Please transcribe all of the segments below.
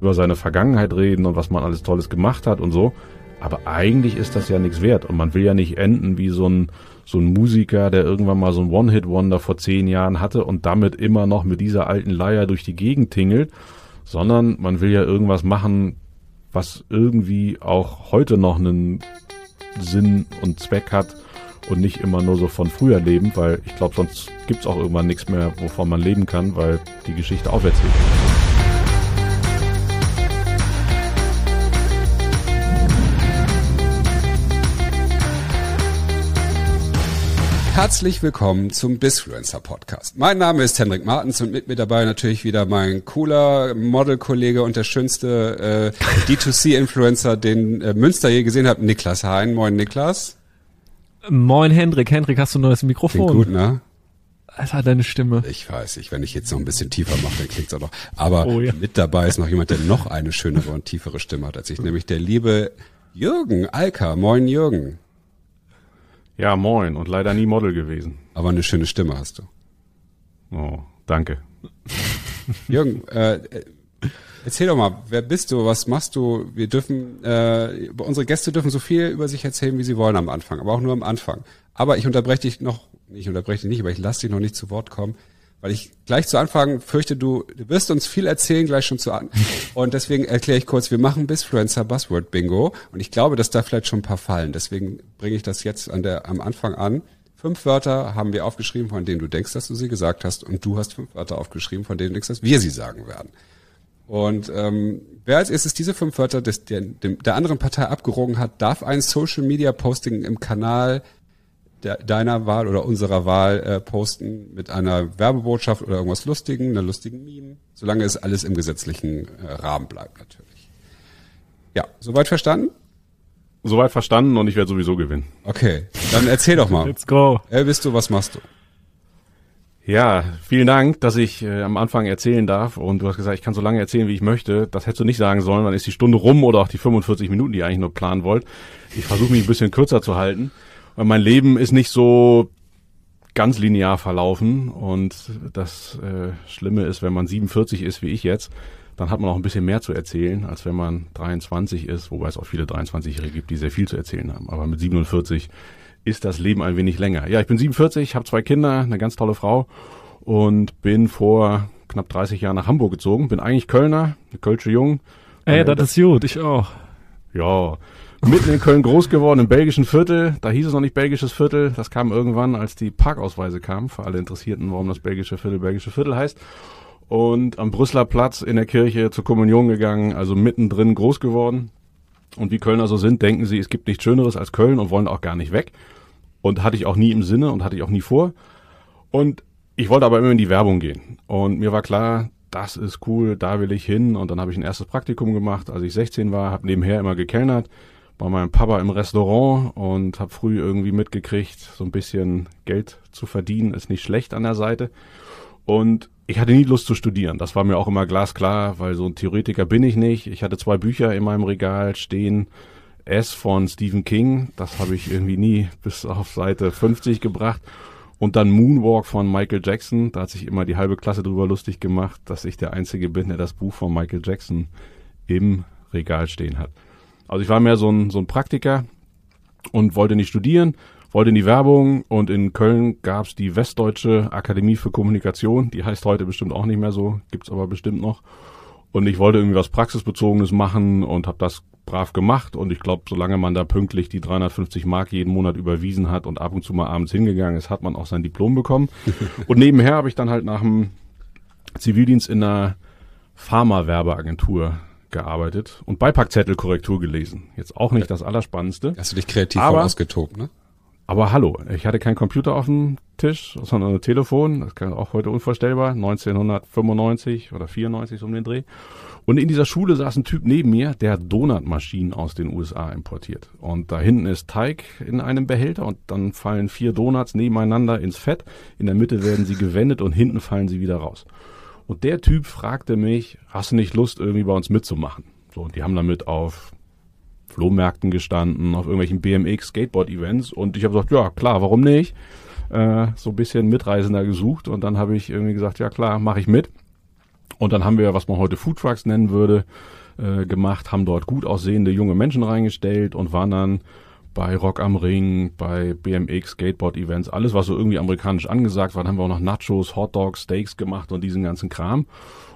über seine Vergangenheit reden und was man alles Tolles gemacht hat und so. Aber eigentlich ist das ja nichts wert und man will ja nicht enden wie so ein, so ein Musiker, der irgendwann mal so ein One-Hit-Wonder vor zehn Jahren hatte und damit immer noch mit dieser alten Leier durch die Gegend tingelt, sondern man will ja irgendwas machen, was irgendwie auch heute noch einen Sinn und Zweck hat und nicht immer nur so von früher leben, weil ich glaube, sonst gibt's auch irgendwann nichts mehr, wovon man leben kann, weil die Geschichte auferzählt. Herzlich willkommen zum Bisfluencer Podcast. Mein Name ist Henrik Martens und mit mir dabei natürlich wieder mein cooler Modelkollege und der schönste äh, D2C-Influencer, den äh, Münster je gesehen hat, Niklas Hein. Moin Niklas. Moin Hendrik. Hendrik, hast du ein neues Mikrofon? Klingt gut, ne? Alter, deine Stimme. Ich weiß, ich, wenn ich jetzt noch ein bisschen tiefer mache, dann klingt's auch noch. Aber Oh ja. mit dabei ist noch jemand, der noch eine schönere und tiefere Stimme hat als ich, nämlich der liebe Jürgen Alka. Moin Jürgen. Ja, moin und leider nie Model gewesen. Aber eine schöne Stimme hast du. Oh, danke. Jürgen, äh, äh, erzähl doch mal, wer bist du, was machst du? Wir dürfen, äh, unsere Gäste dürfen so viel über sich erzählen, wie sie wollen am Anfang, aber auch nur am Anfang. Aber ich unterbreche dich noch, ich unterbreche dich nicht, aber ich lasse dich noch nicht zu Wort kommen, weil ich gleich zu Anfang fürchte, du, du wirst uns viel erzählen gleich schon zu an. Und deswegen erkläre ich kurz, wir machen Bisfluencer Buzzword Bingo und ich glaube, dass da vielleicht schon ein paar fallen. Deswegen bringe ich das jetzt an der, am Anfang an. Fünf Wörter haben wir aufgeschrieben, von denen du denkst, dass du sie gesagt hast, und du hast fünf Wörter aufgeschrieben, von denen du denkst, dass wir sie sagen werden. Und ähm, wer als erstes diese fünf Wörter des, der, dem, der anderen Partei abgerogen hat, darf ein Social Media Posting im Kanal deiner Wahl oder unserer Wahl äh, posten mit einer Werbebotschaft oder irgendwas Lustigen, einer lustigen Meme, solange es alles im gesetzlichen äh, Rahmen bleibt natürlich. Ja, soweit verstanden? Soweit verstanden und ich werde sowieso gewinnen. Okay, dann erzähl doch mal. Let's go. Wer bist du, was machst du? Ja, vielen Dank, dass ich äh, am Anfang erzählen darf. Und du hast gesagt, ich kann so lange erzählen, wie ich möchte. Das hättest du nicht sagen sollen, dann ist die Stunde rum oder auch die 45 Minuten, die ihr eigentlich nur planen wollt. Ich versuche mich ein bisschen kürzer zu halten, weil mein Leben ist nicht so ganz linear verlaufen. Und das äh, Schlimme ist, wenn man 47 ist, wie ich jetzt, dann hat man auch ein bisschen mehr zu erzählen, als wenn man 23 ist, wobei es auch viele 23-Jährige gibt, die sehr viel zu erzählen haben. Aber mit 47 ist das Leben ein wenig länger. Ja, ich bin 47, habe zwei Kinder, eine ganz tolle Frau und bin vor knapp 30 Jahren nach Hamburg gezogen. Bin eigentlich Kölner, eine Kölsche Jung. Ey, das ist gut. Ich auch. ja, mitten in Köln groß geworden, im belgischen Viertel. Da hieß es noch nicht belgisches Viertel. Das kam irgendwann, als die Parkausweise kamen, für alle Interessierten, warum das belgische Viertel belgische Viertel heißt. Und am Brüsseler Platz in der Kirche zur Kommunion gegangen, also mittendrin groß geworden. Und wie Kölner so sind, denken sie, es gibt nichts Schöneres als Köln und wollen auch gar nicht weg. Und hatte ich auch nie im Sinne und hatte ich auch nie vor. Und ich wollte aber immer in die Werbung gehen. Und mir war klar, das ist cool, da will ich hin. Und dann habe ich ein erstes Praktikum gemacht, als ich 16 war, habe nebenher immer gekellnert bei meinem Papa im Restaurant und habe früh irgendwie mitgekriegt, so ein bisschen Geld zu verdienen ist nicht schlecht an der Seite. Und ich hatte nie Lust zu studieren. Das war mir auch immer glasklar, weil so ein Theoretiker bin ich nicht. Ich hatte zwei Bücher in meinem Regal stehen. S von Stephen King, das habe ich irgendwie nie bis auf Seite 50 gebracht. Und dann Moonwalk von Michael Jackson. Da hat sich immer die halbe Klasse drüber lustig gemacht, dass ich der Einzige bin, der das Buch von Michael Jackson im Regal stehen hat. Also ich war mehr so ein, so ein Praktiker und wollte nicht studieren, wollte in die Werbung und in Köln gab's die Westdeutsche Akademie für Kommunikation. Die heißt heute bestimmt auch nicht mehr so, gibt's aber bestimmt noch. Und ich wollte irgendwie was Praxisbezogenes machen und habe das brav gemacht. Und ich glaube, solange man da pünktlich die 350 Mark jeden Monat überwiesen hat und ab und zu mal abends hingegangen ist, hat man auch sein Diplom bekommen. und nebenher habe ich dann halt nach dem Zivildienst in einer Pharma-Werbeagentur gearbeitet und Beipackzettelkorrektur gelesen. Jetzt auch nicht das Allerspannendste. Hast du dich kreativ Aber- ausgetobt, ne? Aber hallo, ich hatte keinen Computer auf dem Tisch, sondern ein Telefon. Das kann auch heute unvorstellbar. 1995 oder 94 so um den Dreh. Und in dieser Schule saß ein Typ neben mir, der hat Donutmaschinen aus den USA importiert. Und da hinten ist Teig in einem Behälter und dann fallen vier Donuts nebeneinander ins Fett. In der Mitte werden sie gewendet und hinten fallen sie wieder raus. Und der Typ fragte mich, hast du nicht Lust, irgendwie bei uns mitzumachen? So, und die haben damit auf Flohmärkten gestanden, auf irgendwelchen BMX Skateboard Events und ich habe gesagt, ja klar, warum nicht? Äh, so ein bisschen Mitreisender gesucht und dann habe ich irgendwie gesagt, ja klar, mache ich mit. Und dann haben wir, was man heute Food Trucks nennen würde, äh, gemacht, haben dort gut aussehende junge Menschen reingestellt und waren dann bei Rock am Ring, bei BMX, Skateboard-Events, alles, was so irgendwie amerikanisch angesagt war. Dann haben wir auch noch Nachos, Hotdogs, Steaks gemacht und diesen ganzen Kram.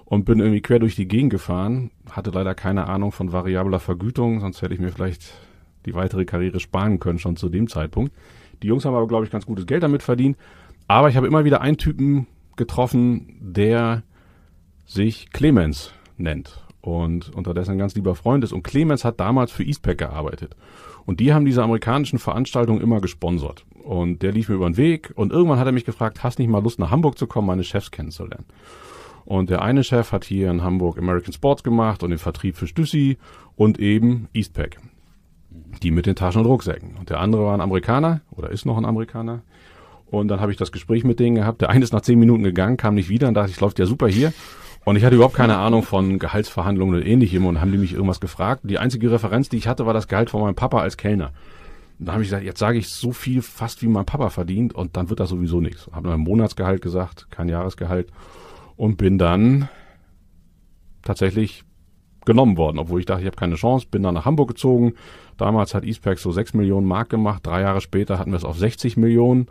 Und bin irgendwie quer durch die Gegend gefahren, hatte leider keine Ahnung von variabler Vergütung, sonst hätte ich mir vielleicht die weitere Karriere sparen können, schon zu dem Zeitpunkt. Die Jungs haben aber, glaube ich, ganz gutes Geld damit verdient. Aber ich habe immer wieder einen Typen getroffen, der sich Clemens nennt und unterdessen ein ganz lieber Freund ist. Und Clemens hat damals für Eastpack gearbeitet. Und die haben diese amerikanischen Veranstaltungen immer gesponsert. Und der lief mir über den Weg und irgendwann hat er mich gefragt, hast nicht mal Lust nach Hamburg zu kommen, meine Chefs kennenzulernen? Und der eine Chef hat hier in Hamburg American Sports gemacht und den Vertrieb für Stüssi und eben Eastpack. Die mit den Taschen und Rucksäcken. Und der andere war ein Amerikaner oder ist noch ein Amerikaner. Und dann habe ich das Gespräch mit denen gehabt. Der eine ist nach zehn Minuten gegangen, kam nicht wieder und dachte, ich läuft ja super hier. Und ich hatte überhaupt keine Ahnung von Gehaltsverhandlungen oder ähnlichem und haben die mich irgendwas gefragt. Die einzige Referenz, die ich hatte, war das Gehalt von meinem Papa als Kellner. Und da habe ich gesagt, jetzt sage ich so viel fast wie mein Papa verdient und dann wird das sowieso nichts. Habe mein Monatsgehalt gesagt, kein Jahresgehalt und bin dann tatsächlich genommen worden, obwohl ich dachte, ich habe keine Chance, bin dann nach Hamburg gezogen. Damals hat Eastpack so 6 Millionen Mark gemacht, drei Jahre später hatten wir es auf 60 Millionen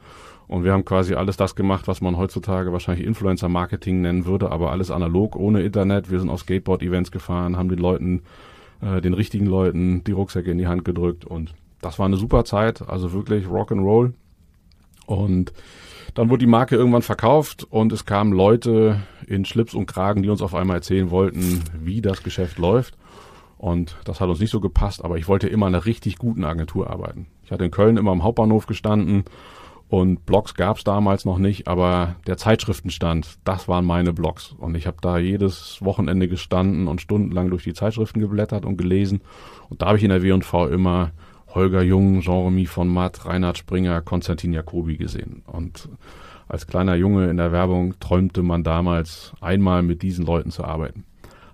und wir haben quasi alles das gemacht, was man heutzutage wahrscheinlich Influencer-Marketing nennen würde, aber alles analog, ohne Internet. Wir sind auf Skateboard-Events gefahren, haben den Leuten, äh, den richtigen Leuten die Rucksäcke in die Hand gedrückt und das war eine super Zeit, also wirklich Rock'n'Roll. Und dann wurde die Marke irgendwann verkauft und es kamen Leute in Schlips und Kragen, die uns auf einmal erzählen wollten, wie das Geschäft läuft. Und das hat uns nicht so gepasst, aber ich wollte immer in einer richtig guten Agentur arbeiten. Ich hatte in Köln immer am Hauptbahnhof gestanden und Blogs gab es damals noch nicht, aber der Zeitschriftenstand, das waren meine Blogs. Und ich habe da jedes Wochenende gestanden und stundenlang durch die Zeitschriften geblättert und gelesen. Und da habe ich in der W&V immer Holger Jung, Jean-Remy von Matt, Reinhard Springer, Konstantin Jacobi gesehen. Und als kleiner Junge in der Werbung träumte man damals einmal mit diesen Leuten zu arbeiten.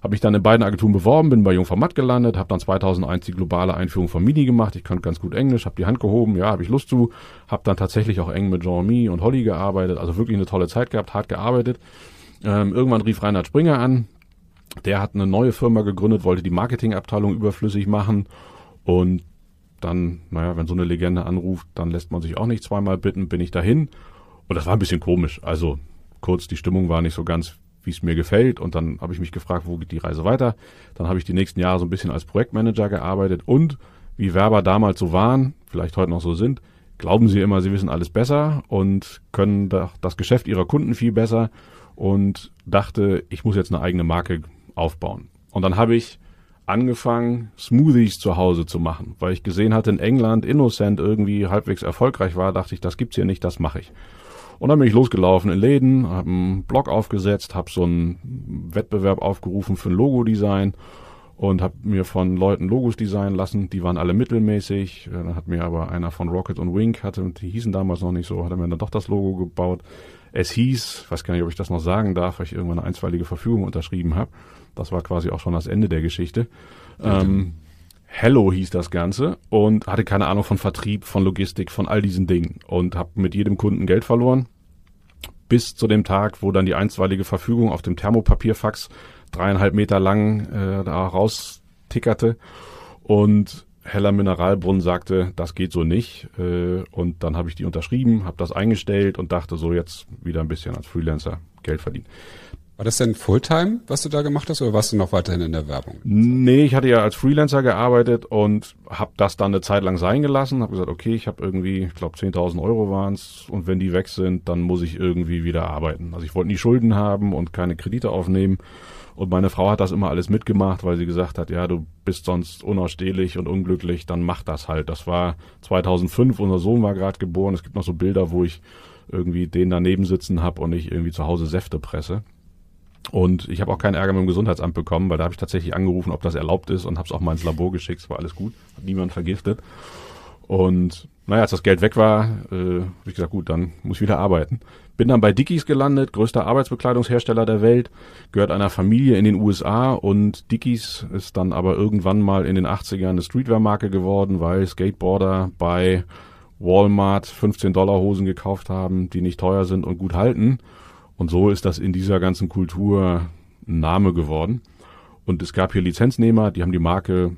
Habe mich dann in beiden Agenturen beworben, bin bei Jung von Matt gelandet, habe dann 2001 die globale Einführung von Mini gemacht. Ich konnte ganz gut Englisch, habe die Hand gehoben, ja, habe ich Lust zu. Habe dann tatsächlich auch eng mit Jean-Mi und Holly gearbeitet, also wirklich eine tolle Zeit gehabt, hart gearbeitet. Ähm, irgendwann rief Reinhard Springer an. Der hat eine neue Firma gegründet, wollte die Marketingabteilung überflüssig machen und dann, naja, wenn so eine Legende anruft, dann lässt man sich auch nicht zweimal bitten, bin ich dahin. Und das war ein bisschen komisch. Also kurz, die Stimmung war nicht so ganz wie es mir gefällt. Und dann habe ich mich gefragt, wo geht die Reise weiter. Dann habe ich die nächsten Jahre so ein bisschen als Projektmanager gearbeitet und wie Werber damals so waren, vielleicht heute noch so sind, glauben sie immer, sie wissen alles besser und können das Geschäft ihrer Kunden viel besser und dachte, ich muss jetzt eine eigene Marke aufbauen. Und dann habe ich angefangen, Smoothies zu Hause zu machen, weil ich gesehen hatte, in England Innocent irgendwie halbwegs erfolgreich war, dachte ich, das gibt's hier nicht, das mache ich. Und dann bin ich losgelaufen in Läden, habe einen Blog aufgesetzt, habe so einen Wettbewerb aufgerufen für ein Logodesign und habe mir von Leuten Logos designen lassen. Die waren alle mittelmäßig. Dann hat mir aber einer von Rocket und Wink hatte, die hießen damals noch nicht so, hat er mir dann doch das Logo gebaut. Es hieß, weiß gar nicht, ob ich das noch sagen darf, weil ich irgendwann eine einstweilige Verfügung unterschrieben habe. Das war quasi auch schon das Ende der Geschichte. Ähm, Hello hieß das Ganze und hatte keine Ahnung von Vertrieb, von Logistik, von all diesen Dingen und habe mit jedem Kunden Geld verloren. Bis zu dem Tag, wo dann die einstweilige Verfügung auf dem Thermopapierfax dreieinhalb Meter lang äh, da raustickerte und Heller Mineralbrunnen sagte, das geht so nicht. Äh, und dann habe ich die unterschrieben, habe das eingestellt und dachte so jetzt wieder ein bisschen als Freelancer Geld verdienen. War das denn Fulltime, was du da gemacht hast, oder warst du noch weiterhin in der Werbung? Nee, ich hatte ja als Freelancer gearbeitet und habe das dann eine Zeit lang sein gelassen. Habe gesagt, okay, ich habe irgendwie, ich glaube 10.000 Euro waren's und wenn die weg sind, dann muss ich irgendwie wieder arbeiten. Also ich wollte nie Schulden haben und keine Kredite aufnehmen. Und meine Frau hat das immer alles mitgemacht, weil sie gesagt hat, ja, du bist sonst unausstehlich und unglücklich, dann mach das halt. Das war 2005, unser Sohn war gerade geboren. Es gibt noch so Bilder, wo ich irgendwie den daneben sitzen habe und ich irgendwie zu Hause Säfte presse. Und ich habe auch keinen Ärger mit dem Gesundheitsamt bekommen, weil da habe ich tatsächlich angerufen, ob das erlaubt ist und habe es auch mal ins Labor geschickt. Es war alles gut, hat niemand vergiftet. Und naja, als das Geld weg war, äh, habe ich gesagt, gut, dann muss ich wieder arbeiten. Bin dann bei Dickies gelandet, größter Arbeitsbekleidungshersteller der Welt, gehört einer Familie in den USA und Dickies ist dann aber irgendwann mal in den 80ern eine Streetwear-Marke geworden, weil Skateboarder bei Walmart 15 Dollar Hosen gekauft haben, die nicht teuer sind und gut halten. Und so ist das in dieser ganzen Kultur ein Name geworden. Und es gab hier Lizenznehmer, die haben die Marke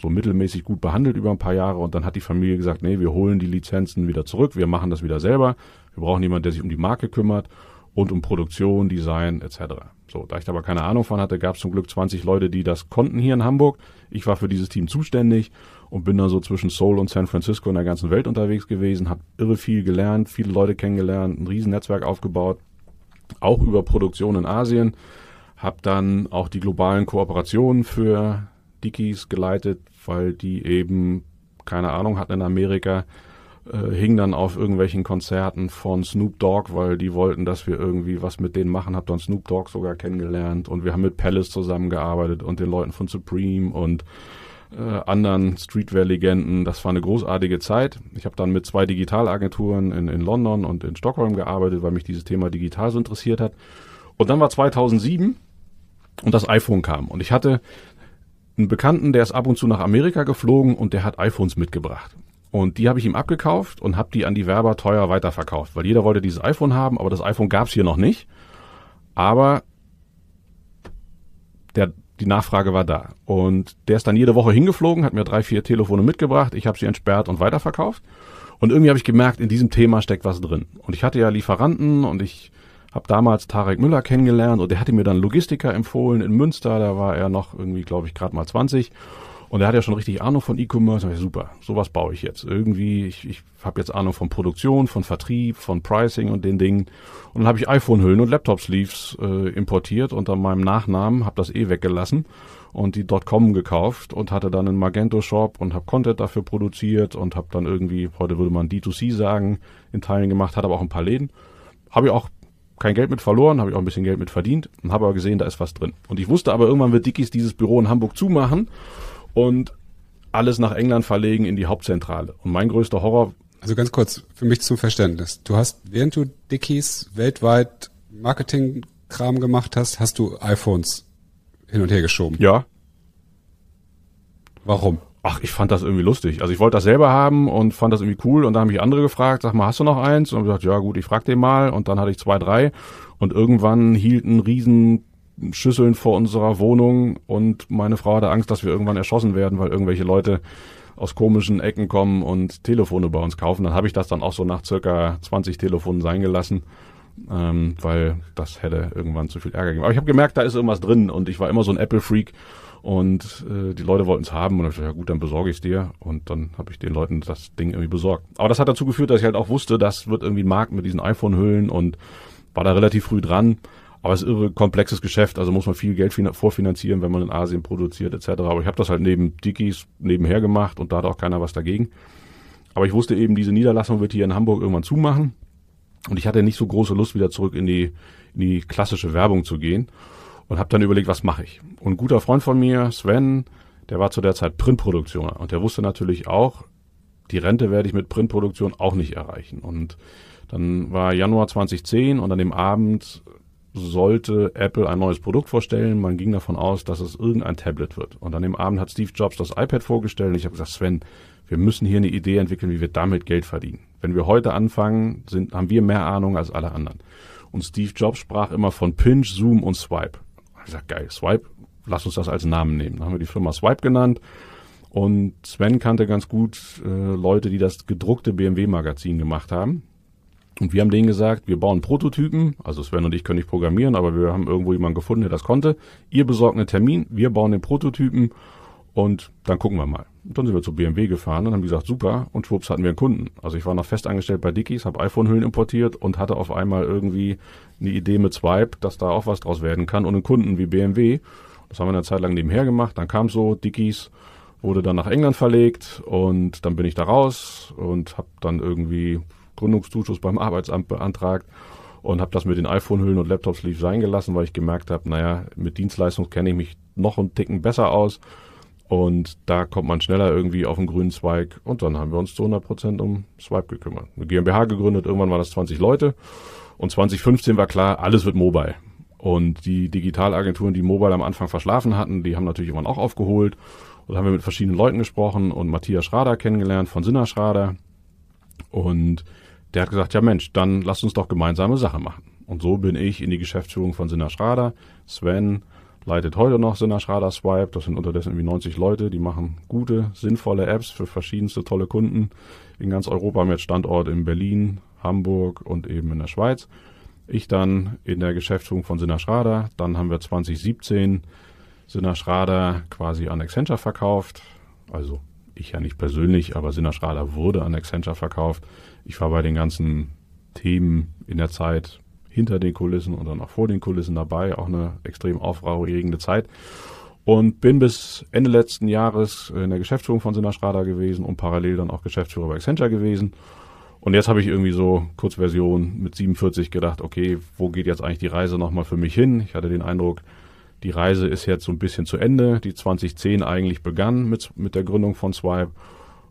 so mittelmäßig gut behandelt über ein paar Jahre und dann hat die Familie gesagt, nee, wir holen die Lizenzen wieder zurück, wir machen das wieder selber. Wir brauchen jemanden, der sich um die Marke kümmert und um Produktion, Design etc. So, da ich da aber keine Ahnung von hatte, gab es zum Glück 20 Leute, die das konnten hier in Hamburg. Ich war für dieses Team zuständig und bin dann so zwischen Seoul und San Francisco in der ganzen Welt unterwegs gewesen, habe irre viel gelernt, viele Leute kennengelernt, ein riesen Netzwerk aufgebaut, auch über Produktion in Asien, habe dann auch die globalen Kooperationen für Dickies geleitet, weil die eben keine Ahnung hatten in Amerika, äh, hing dann auf irgendwelchen Konzerten von Snoop Dogg, weil die wollten, dass wir irgendwie was mit denen machen. Hab dann Snoop Dogg sogar kennengelernt und wir haben mit Palace zusammengearbeitet und den Leuten von Supreme und äh, anderen Streetwear-Legenden. Das war eine großartige Zeit. Ich habe dann mit zwei Digitalagenturen in, in London und in Stockholm gearbeitet, weil mich dieses Thema digital so interessiert hat. Und dann war 2007 und das iPhone kam. Und ich hatte einen Bekannten, der ist ab und zu nach Amerika geflogen und der hat iPhones mitgebracht. Und die habe ich ihm abgekauft und habe die an die Werber teuer weiterverkauft, weil jeder wollte dieses iPhone haben, aber das iPhone gab es hier noch nicht. Aber der, die Nachfrage war da. Und der ist dann jede Woche hingeflogen, hat mir drei, vier Telefone mitgebracht, ich habe sie entsperrt und weiterverkauft. Und irgendwie habe ich gemerkt, in diesem Thema steckt was drin. Und ich hatte ja Lieferanten und ich habe damals Tarek Müller kennengelernt und der hatte mir dann Logistiker empfohlen in Münster, da war er noch irgendwie, glaube ich, gerade mal 20. Und er hat ja schon richtig Ahnung von E-Commerce. Super, sowas baue ich jetzt. Irgendwie, ich, ich habe jetzt Ahnung von Produktion, von Vertrieb, von Pricing und den Dingen. Und dann habe ich iPhone-Hüllen und Laptop-Sleeves äh, importiert unter meinem Nachnamen, habe das eh weggelassen und die .com gekauft und hatte dann einen Magento-Shop und habe Content dafür produziert und habe dann irgendwie, heute würde man D2C sagen, in Teilen gemacht, hat aber auch ein paar Läden. Habe ich auch kein Geld mit verloren, habe ich auch ein bisschen Geld mit verdient und habe aber gesehen, da ist was drin. Und ich wusste aber, irgendwann wird Dickies dieses Büro in Hamburg zumachen und alles nach England verlegen in die Hauptzentrale. Und mein größter Horror. Also ganz kurz, für mich zum Verständnis. Du hast, während du Dickies weltweit Marketingkram gemacht hast, hast du iPhones hin und her geschoben. Ja. Warum? Ach, ich fand das irgendwie lustig. Also ich wollte das selber haben und fand das irgendwie cool. Und dann haben mich andere gefragt, sag mal, hast du noch eins? Und ich gesagt, ja gut, ich frag den mal. Und dann hatte ich zwei, drei. Und irgendwann hielt ein riesen Schüsseln vor unserer Wohnung und meine Frau hatte Angst, dass wir irgendwann erschossen werden, weil irgendwelche Leute aus komischen Ecken kommen und Telefone bei uns kaufen. Dann habe ich das dann auch so nach circa 20 Telefonen sein gelassen, ähm, weil das hätte irgendwann zu viel Ärger gegeben. Aber ich habe gemerkt, da ist irgendwas drin und ich war immer so ein Apple-Freak und äh, die Leute wollten es haben und ich dachte, ja gut, dann besorge ich es dir und dann habe ich den Leuten das Ding irgendwie besorgt. Aber das hat dazu geführt, dass ich halt auch wusste, das wird irgendwie ein Markt mit diesen iPhone-Hüllen und war da relativ früh dran. Aber es ist irre komplexes Geschäft, also muss man viel Geld vorfinanzieren, wenn man in Asien produziert etc. Aber ich habe das halt neben Dickies nebenher gemacht und da hat auch keiner was dagegen. Aber ich wusste eben, diese Niederlassung wird hier in Hamburg irgendwann zumachen. Und ich hatte nicht so große Lust, wieder zurück in die, in die klassische Werbung zu gehen. Und habe dann überlegt, was mache ich. Und ein guter Freund von mir, Sven, der war zu der Zeit Printproduktion. Und der wusste natürlich auch, die Rente werde ich mit Printproduktion auch nicht erreichen. Und dann war Januar 2010 und an dem Abend sollte Apple ein neues Produkt vorstellen. Man ging davon aus, dass es irgendein Tablet wird. Und an dem Abend hat Steve Jobs das iPad vorgestellt und ich habe gesagt, Sven, wir müssen hier eine Idee entwickeln, wie wir damit Geld verdienen. Wenn wir heute anfangen, sind, haben wir mehr Ahnung als alle anderen. Und Steve Jobs sprach immer von Pinch, Zoom und Swipe. Ich sag, geil, Swipe, lass uns das als Namen nehmen. Dann haben wir die Firma Swipe genannt. Und Sven kannte ganz gut äh, Leute, die das gedruckte BMW-Magazin gemacht haben. Und wir haben denen gesagt, wir bauen Prototypen, also Sven und ich können nicht programmieren, aber wir haben irgendwo jemanden gefunden, der das konnte. Ihr besorgt einen Termin, wir bauen den Prototypen und dann gucken wir mal. Und dann sind wir zu BMW gefahren und haben gesagt, super, und schwupps hatten wir einen Kunden. Also ich war noch fest angestellt bei Dickies, habe iPhone-Hüllen importiert und hatte auf einmal irgendwie eine Idee mit Swipe, dass da auch was draus werden kann und einen Kunden wie BMW. Das haben wir eine Zeit lang nebenher gemacht, dann kam so Dickies, wurde dann nach England verlegt und dann bin ich da raus und habe dann irgendwie Gründungszuschuss beim Arbeitsamt beantragt und habe das mit den iPhone-Hüllen und Laptop-Sleeves sein gelassen, weil ich gemerkt habe, naja, mit Dienstleistung kenne ich mich noch einen Ticken besser aus und da kommt man schneller irgendwie auf den grünen Zweig und dann haben wir uns zu 100 Prozent um Swipe gekümmert. Eine GmbH gegründet, irgendwann waren das 20 Leute und 2015 war klar, alles wird mobile. Und die Digitalagenturen, die Mobile am Anfang verschlafen hatten, die haben natürlich irgendwann auch aufgeholt. Und haben wir mit verschiedenen Leuten gesprochen und Matthias Schrader kennengelernt von Sinner Schrader. Und der hat gesagt, ja Mensch, dann lass uns doch gemeinsame Sache machen. Und so bin ich in die Geschäftsführung von Sinna Schrader. Sven leitet heute noch Sinna Schrader Swipe. Das sind unterdessen irgendwie 90 Leute, die machen gute, sinnvolle Apps für verschiedenste tolle Kunden in ganz Europa mit Standort in Berlin, Hamburg und eben in der Schweiz. Ich dann in der Geschäftsführung von Sinna Schrader. Dann haben wir 2017 Sinna Schrader quasi an Accenture verkauft. Also ich ja nicht persönlich, aber Sinna Schrader wurde an Accenture verkauft. Ich war bei den ganzen Themen in der Zeit hinter den Kulissen und dann auch vor den Kulissen dabei. Auch eine extrem aufregende Zeit. Und bin bis Ende letzten Jahres in der Geschäftsführung von Sinna Schrader gewesen und parallel dann auch Geschäftsführer bei Accenture gewesen und jetzt habe ich irgendwie so Kurzversion mit 47 gedacht, okay, wo geht jetzt eigentlich die Reise nochmal für mich hin? Ich hatte den Eindruck, die Reise ist jetzt so ein bisschen zu Ende, die 2010 eigentlich begann mit, mit der Gründung von Swipe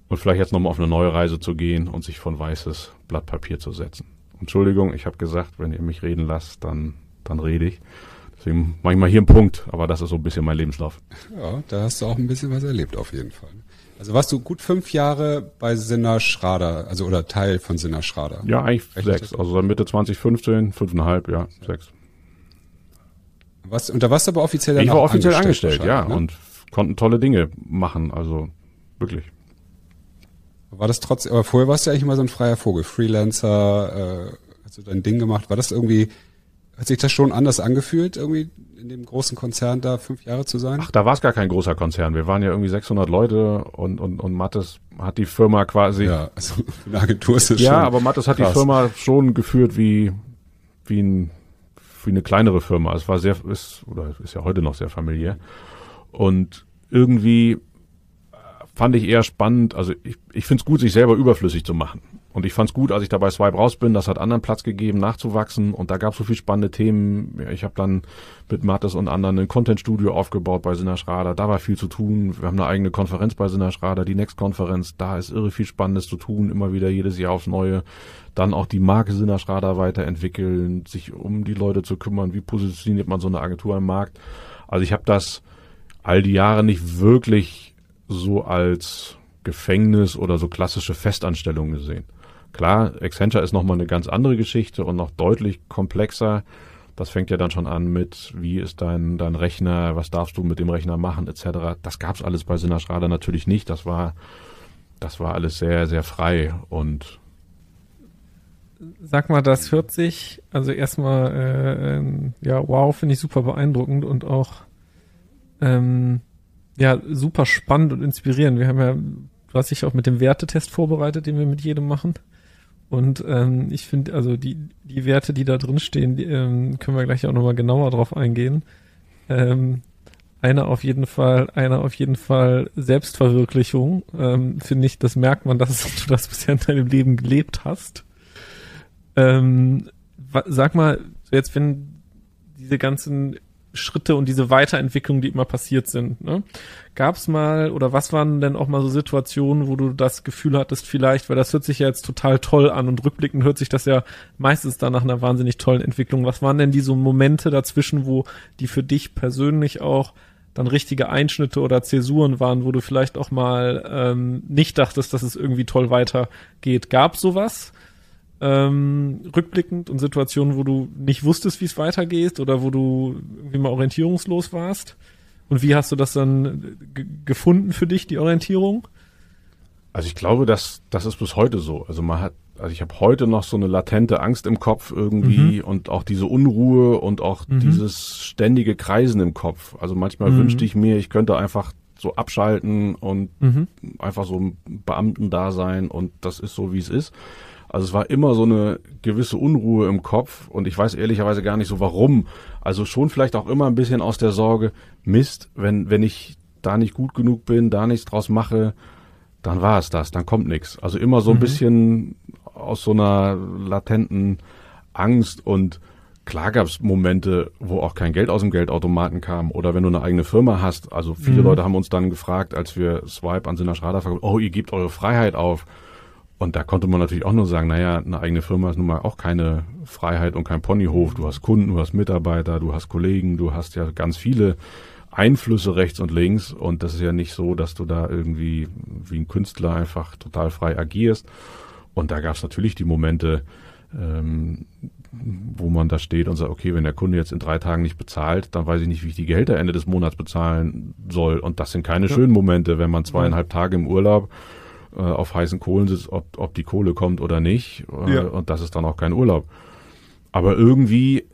und vielleicht jetzt nochmal auf eine neue Reise zu gehen und sich von weißes Blatt Papier zu setzen. Entschuldigung, ich habe gesagt, wenn ihr mich reden lasst, dann, dann rede ich. Deswegen mache ich mal hier einen Punkt, aber das ist so ein bisschen mein Lebenslauf. Ja, da hast du auch ein bisschen was erlebt auf jeden Fall. Also warst du gut fünf Jahre bei Sinna Schrader, also oder Teil von Sinna Schrader? Ja, eigentlich Rechnet sechs. Also seit Mitte 2015, fünfeinhalb, ja, ja. sechs. Was, und da warst du aber offiziell Ich war offiziell angestellt, ja, ne? und konnten tolle Dinge machen, also wirklich. War das trotzdem, aber vorher warst du ja eigentlich immer so ein freier Vogel, Freelancer, äh, hast du dein Ding gemacht. War das irgendwie hat sich das schon anders angefühlt, irgendwie in dem großen Konzern da fünf Jahre zu sein? Ach, da war es gar kein großer Konzern. Wir waren ja irgendwie 600 Leute und, und, und Mattes hat die Firma quasi. Ja, also eine Agentur ist es Ja, schon aber Mattes hat krass. die Firma schon geführt wie, wie, ein, wie eine kleinere Firma. Es war sehr, ist, oder ist ja heute noch sehr familiär. Und irgendwie fand ich eher spannend, also ich, ich finde es gut, sich selber überflüssig zu machen. Und ich fand es gut, als ich da bei Swipe raus bin, das hat anderen Platz gegeben, nachzuwachsen. Und da gab es so viel spannende Themen. Ich habe dann mit Mattes und anderen ein Content-Studio aufgebaut bei Sinna Schrader. Da war viel zu tun. Wir haben eine eigene Konferenz bei Sinna Schrader, die Next-Konferenz. Da ist irre viel Spannendes zu tun, immer wieder jedes Jahr aufs Neue. Dann auch die Marke Sinna Schrader weiterentwickeln, sich um die Leute zu kümmern. Wie positioniert man so eine Agentur am Markt? Also ich habe das all die Jahre nicht wirklich so als Gefängnis oder so klassische Festanstellung gesehen. Klar, Accenture ist nochmal eine ganz andere Geschichte und noch deutlich komplexer. Das fängt ja dann schon an mit, wie ist dein, dein Rechner, was darfst du mit dem Rechner machen, etc. Das gab's alles bei Sinnerschrader natürlich nicht. Das war, das war alles sehr, sehr frei und Sag mal, das hört sich, also erstmal, äh, ähm, ja, wow, finde ich super beeindruckend und auch, ähm, ja, super spannend und inspirierend. Wir haben ja, du hast dich auch mit dem Wertetest vorbereitet, den wir mit jedem machen. Und ähm, ich finde, also die, die Werte, die da drin stehen, die, ähm, können wir gleich auch nochmal genauer drauf eingehen. Ähm, einer auf jeden Fall, einer auf jeden Fall Selbstverwirklichung. Ähm, finde ich, das merkt man, dass du das bisher in deinem Leben gelebt hast. Ähm, sag mal, jetzt wenn diese ganzen Schritte und diese Weiterentwicklung, die immer passiert sind. Ne? Gab es mal oder was waren denn auch mal so Situationen, wo du das Gefühl hattest, vielleicht, weil das hört sich ja jetzt total toll an und rückblickend hört sich das ja meistens dann nach einer wahnsinnig tollen Entwicklung. Was waren denn diese Momente dazwischen, wo die für dich persönlich auch dann richtige Einschnitte oder Zäsuren waren, wo du vielleicht auch mal ähm, nicht dachtest, dass es irgendwie toll weitergeht? Gab sowas? Ähm, rückblickend und Situationen, wo du nicht wusstest, wie es weitergeht oder wo du irgendwie mal orientierungslos warst? Und wie hast du das dann gefunden für dich, die Orientierung? Also ich glaube, dass das ist bis heute so. Also man hat, also ich habe heute noch so eine latente Angst im Kopf irgendwie mhm. und auch diese Unruhe und auch mhm. dieses ständige Kreisen im Kopf. Also manchmal mhm. wünschte ich mir, ich könnte einfach so abschalten und mhm. einfach so ein Beamten da sein und das ist so, wie es ist. Also es war immer so eine gewisse Unruhe im Kopf und ich weiß ehrlicherweise gar nicht so warum. Also schon vielleicht auch immer ein bisschen aus der Sorge, Mist, wenn, wenn ich da nicht gut genug bin, da nichts draus mache, dann war es das, dann kommt nichts. Also immer so ein mhm. bisschen aus so einer latenten Angst und klar gab es Momente, wo auch kein Geld aus dem Geldautomaten kam oder wenn du eine eigene Firma hast. Also viele mhm. Leute haben uns dann gefragt, als wir Swipe an Sinner Schrader verkauft, oh, ihr gebt eure Freiheit auf. Und da konnte man natürlich auch nur sagen, naja, eine eigene Firma ist nun mal auch keine Freiheit und kein Ponyhof. Du hast Kunden, du hast Mitarbeiter, du hast Kollegen, du hast ja ganz viele Einflüsse rechts und links. Und das ist ja nicht so, dass du da irgendwie wie ein Künstler einfach total frei agierst. Und da gab es natürlich die Momente, ähm, wo man da steht und sagt, okay, wenn der Kunde jetzt in drei Tagen nicht bezahlt, dann weiß ich nicht, wie ich die Gehälter Ende des Monats bezahlen soll. Und das sind keine ja. schönen Momente, wenn man zweieinhalb Tage im Urlaub äh, auf heißen Kohlen sitzt, ob, ob die Kohle kommt oder nicht. Äh, ja. Und das ist dann auch kein Urlaub. Aber irgendwie,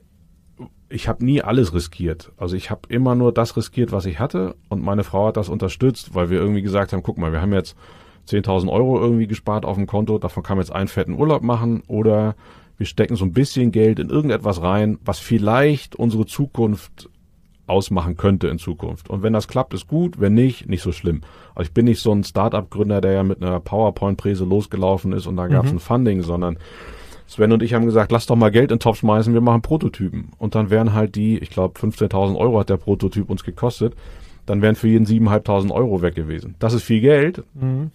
ich habe nie alles riskiert. Also ich habe immer nur das riskiert, was ich hatte. Und meine Frau hat das unterstützt, weil wir irgendwie gesagt haben, guck mal, wir haben jetzt 10.000 Euro irgendwie gespart auf dem Konto, davon kann man jetzt einen fetten Urlaub machen oder wir stecken so ein bisschen Geld in irgendetwas rein, was vielleicht unsere Zukunft ausmachen könnte in Zukunft. Und wenn das klappt, ist gut, wenn nicht, nicht so schlimm. Also ich bin nicht so ein Startup-Gründer, der ja mit einer PowerPoint-Präse losgelaufen ist und da gab es mhm. ein Funding, sondern Sven und ich haben gesagt, lass doch mal Geld in den Topf schmeißen, wir machen Prototypen. Und dann wären halt die, ich glaube 15.000 Euro hat der Prototyp uns gekostet, dann wären für jeden 7.500 Euro weg gewesen. Das ist viel Geld, mhm.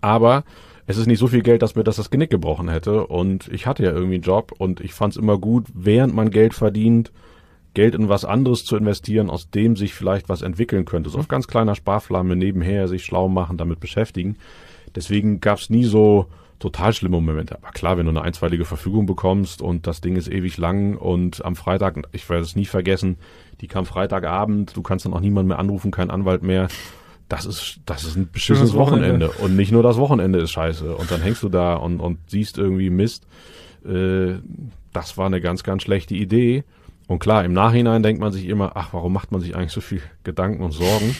aber es ist nicht so viel Geld, dass mir das das Genick gebrochen hätte. Und ich hatte ja irgendwie einen Job und ich fand es immer gut, während man Geld verdient, Geld in was anderes zu investieren, aus dem sich vielleicht was entwickeln könnte. So auf ganz kleiner Sparflamme nebenher sich schlau machen, damit beschäftigen. Deswegen gab es nie so total schlimme Momente. Aber klar, wenn du eine einstweilige Verfügung bekommst und das Ding ist ewig lang und am Freitag, ich werde es nie vergessen, die kam Freitagabend, du kannst dann auch niemand mehr anrufen, kein Anwalt mehr das ist, das ist ein beschissenes Wochenende. Wochenende. Und nicht nur das Wochenende ist scheiße. Und dann hängst du da und, und siehst irgendwie Mist. Äh, das war eine ganz, ganz schlechte Idee. Und klar, im Nachhinein denkt man sich immer, ach, warum macht man sich eigentlich so viel Gedanken und Sorgen?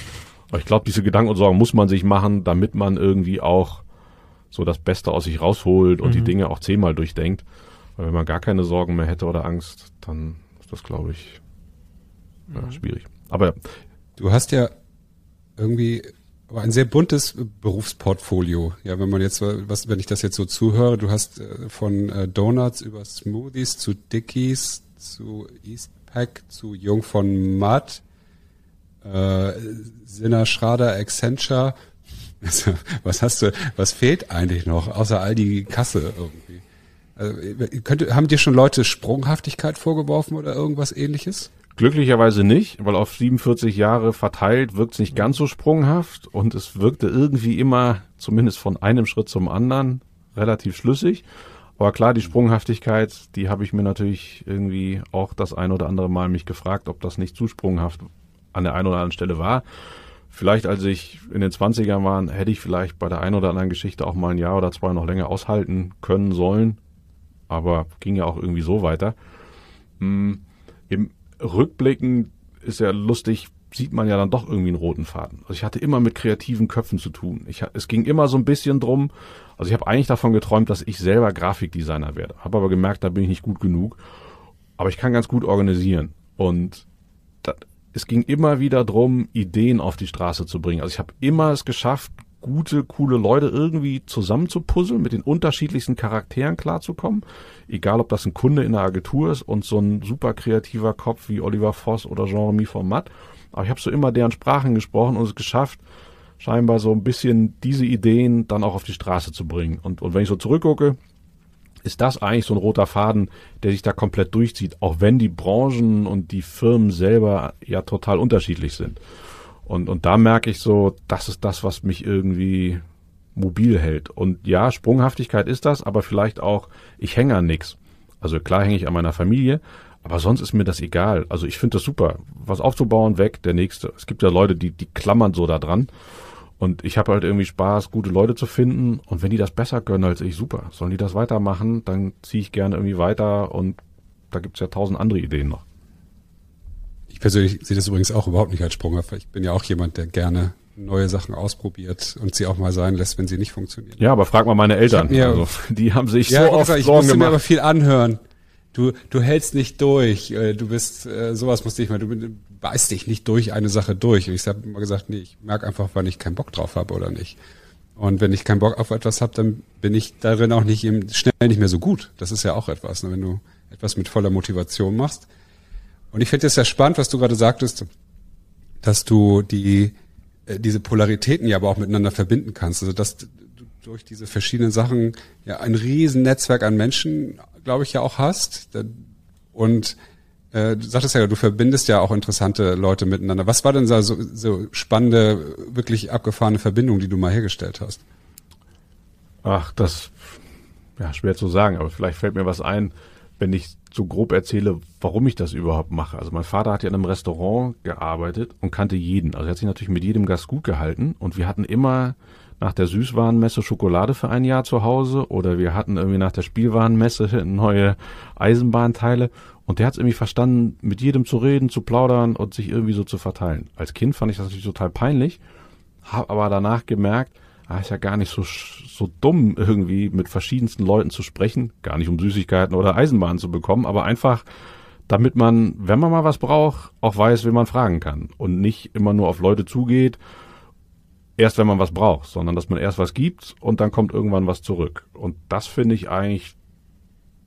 Aber ich glaube, diese Gedanken und Sorgen muss man sich machen, damit man irgendwie auch so das Beste aus sich rausholt und mhm. die Dinge auch zehnmal durchdenkt. Weil wenn man gar keine Sorgen mehr hätte oder Angst, dann ist das, glaube ich, ja, mhm. schwierig. Aber du hast ja irgendwie aber ein sehr buntes Berufsportfolio. Ja, wenn man jetzt, was, wenn ich das jetzt so zuhöre, du hast äh, von äh, Donuts über Smoothies zu Dickies zu Eastpack zu Jung von Matt, äh, Sinner Schrader, Accenture. was hast du, was fehlt eigentlich noch, außer all die Kasse irgendwie? Also, könnte, haben dir schon Leute Sprunghaftigkeit vorgeworfen oder irgendwas ähnliches? Glücklicherweise nicht, weil auf 47 Jahre verteilt wirkt es nicht ganz so sprunghaft und es wirkte irgendwie immer, zumindest von einem Schritt zum anderen, relativ schlüssig. Aber klar, die Sprunghaftigkeit, die habe ich mir natürlich irgendwie auch das ein oder andere Mal mich gefragt, ob das nicht zu sprunghaft an der einen oder anderen Stelle war. Vielleicht als ich in den 20ern war, hätte ich vielleicht bei der einen oder anderen Geschichte auch mal ein Jahr oder zwei noch länger aushalten können sollen. Aber ging ja auch irgendwie so weiter. Hm, Im rückblickend ist ja lustig, sieht man ja dann doch irgendwie einen roten Faden. Also ich hatte immer mit kreativen Köpfen zu tun. Ich, es ging immer so ein bisschen drum, also ich habe eigentlich davon geträumt, dass ich selber Grafikdesigner werde. Habe aber gemerkt, da bin ich nicht gut genug. Aber ich kann ganz gut organisieren. Und da, es ging immer wieder drum, Ideen auf die Straße zu bringen. Also ich habe immer es geschafft, gute, coole Leute irgendwie zusammenzupuzzeln, mit den unterschiedlichsten Charakteren klarzukommen. Egal, ob das ein Kunde in der Agentur ist und so ein super kreativer Kopf wie Oliver Voss oder Jean-Remy Format. Aber ich habe so immer deren Sprachen gesprochen und es geschafft, scheinbar so ein bisschen diese Ideen dann auch auf die Straße zu bringen. Und, und wenn ich so zurückgucke, ist das eigentlich so ein roter Faden, der sich da komplett durchzieht, auch wenn die Branchen und die Firmen selber ja total unterschiedlich sind. Und, und da merke ich so, das ist das, was mich irgendwie mobil hält. Und ja, Sprunghaftigkeit ist das, aber vielleicht auch, ich hänge an nix. Also klar hänge ich an meiner Familie, aber sonst ist mir das egal. Also ich finde das super. Was aufzubauen, weg, der nächste. Es gibt ja Leute, die, die klammern so da dran. Und ich habe halt irgendwie Spaß, gute Leute zu finden. Und wenn die das besser können als ich, super. Sollen die das weitermachen, dann ziehe ich gerne irgendwie weiter. Und da gibt's ja tausend andere Ideen noch. Ich persönlich sehe das übrigens auch überhaupt nicht als Sprunghaft. Ich bin ja auch jemand, der gerne neue Sachen ausprobiert und sie auch mal sein lässt, wenn sie nicht funktionieren. Ja, aber frag mal meine Eltern. Mir, also, die haben sich ja, so oft gesagt, ich Sorgen musste gemacht. mir aber viel anhören. Du, du hältst nicht durch. Äh, du bist, äh, sowas musste ich mal, du beißt dich nicht durch eine Sache durch. Und ich habe immer gesagt, nee, ich merke einfach, wann ich keinen Bock drauf habe oder nicht. Und wenn ich keinen Bock auf etwas habe, dann bin ich darin auch nicht eben schnell nicht mehr so gut. Das ist ja auch etwas, ne? wenn du etwas mit voller Motivation machst und ich finde es sehr spannend, was du gerade sagtest, dass du die äh, diese Polaritäten ja aber auch miteinander verbinden kannst. Also dass durch diese verschiedenen Sachen ja ein riesen Netzwerk an Menschen, glaube ich, ja auch hast. Und äh, du sagtest ja, du verbindest ja auch interessante Leute miteinander. Was war denn so, so spannende, wirklich abgefahrene Verbindung, die du mal hergestellt hast? Ach, das ja schwer zu sagen, aber vielleicht fällt mir was ein wenn ich so grob erzähle, warum ich das überhaupt mache. Also mein Vater hat ja in einem Restaurant gearbeitet und kannte jeden. Also er hat sich natürlich mit jedem Gast gut gehalten und wir hatten immer nach der Süßwarenmesse Schokolade für ein Jahr zu Hause oder wir hatten irgendwie nach der Spielwarenmesse neue Eisenbahnteile und der hat es irgendwie verstanden, mit jedem zu reden, zu plaudern und sich irgendwie so zu verteilen. Als Kind fand ich das natürlich total peinlich, habe aber danach gemerkt, ah, ist ja gar nicht so, so dumm, irgendwie mit verschiedensten Leuten zu sprechen, gar nicht um Süßigkeiten oder Eisenbahnen zu bekommen, aber einfach, damit man, wenn man mal was braucht, auch weiß, wen man fragen kann und nicht immer nur auf Leute zugeht, erst wenn man was braucht, sondern dass man erst was gibt und dann kommt irgendwann was zurück. Und das finde ich eigentlich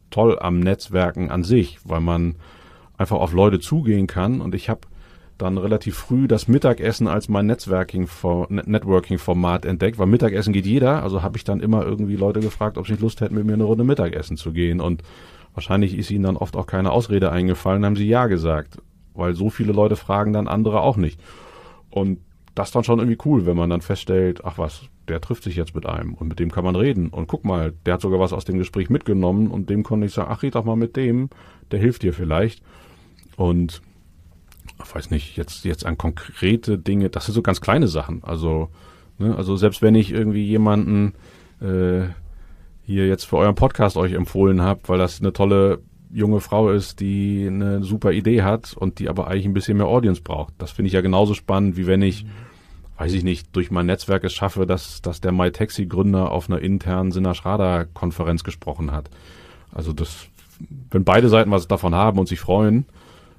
toll am Netzwerken an sich, weil man einfach auf Leute zugehen kann und ich habe dann relativ früh das Mittagessen als mein Networking-Format entdeckt, weil Mittagessen geht jeder. Also habe ich dann immer irgendwie Leute gefragt, ob sie nicht Lust hätten, mit mir eine Runde Mittagessen zu gehen. Und wahrscheinlich ist ihnen dann oft auch keine Ausrede eingefallen, haben sie ja gesagt. Weil so viele Leute fragen dann andere auch nicht. Und das dann schon irgendwie cool, wenn man dann feststellt, ach was, der trifft sich jetzt mit einem und mit dem kann man reden. Und guck mal, der hat sogar was aus dem Gespräch mitgenommen und dem konnte ich sagen, ach, red doch mal mit dem, der hilft dir vielleicht. Und ich weiß nicht, jetzt, jetzt an konkrete Dinge, das sind so ganz kleine Sachen. Also, ne, also selbst wenn ich irgendwie jemanden äh, hier jetzt für euren Podcast euch empfohlen habe, weil das eine tolle junge Frau ist, die eine super Idee hat und die aber eigentlich ein bisschen mehr Audience braucht. Das finde ich ja genauso spannend, wie wenn ich, weiß ich nicht, durch mein Netzwerk es schaffe, dass, dass der MyTaxi-Gründer auf einer internen Sinna-Schrader-Konferenz gesprochen hat. Also das, wenn beide Seiten was davon haben und sich freuen,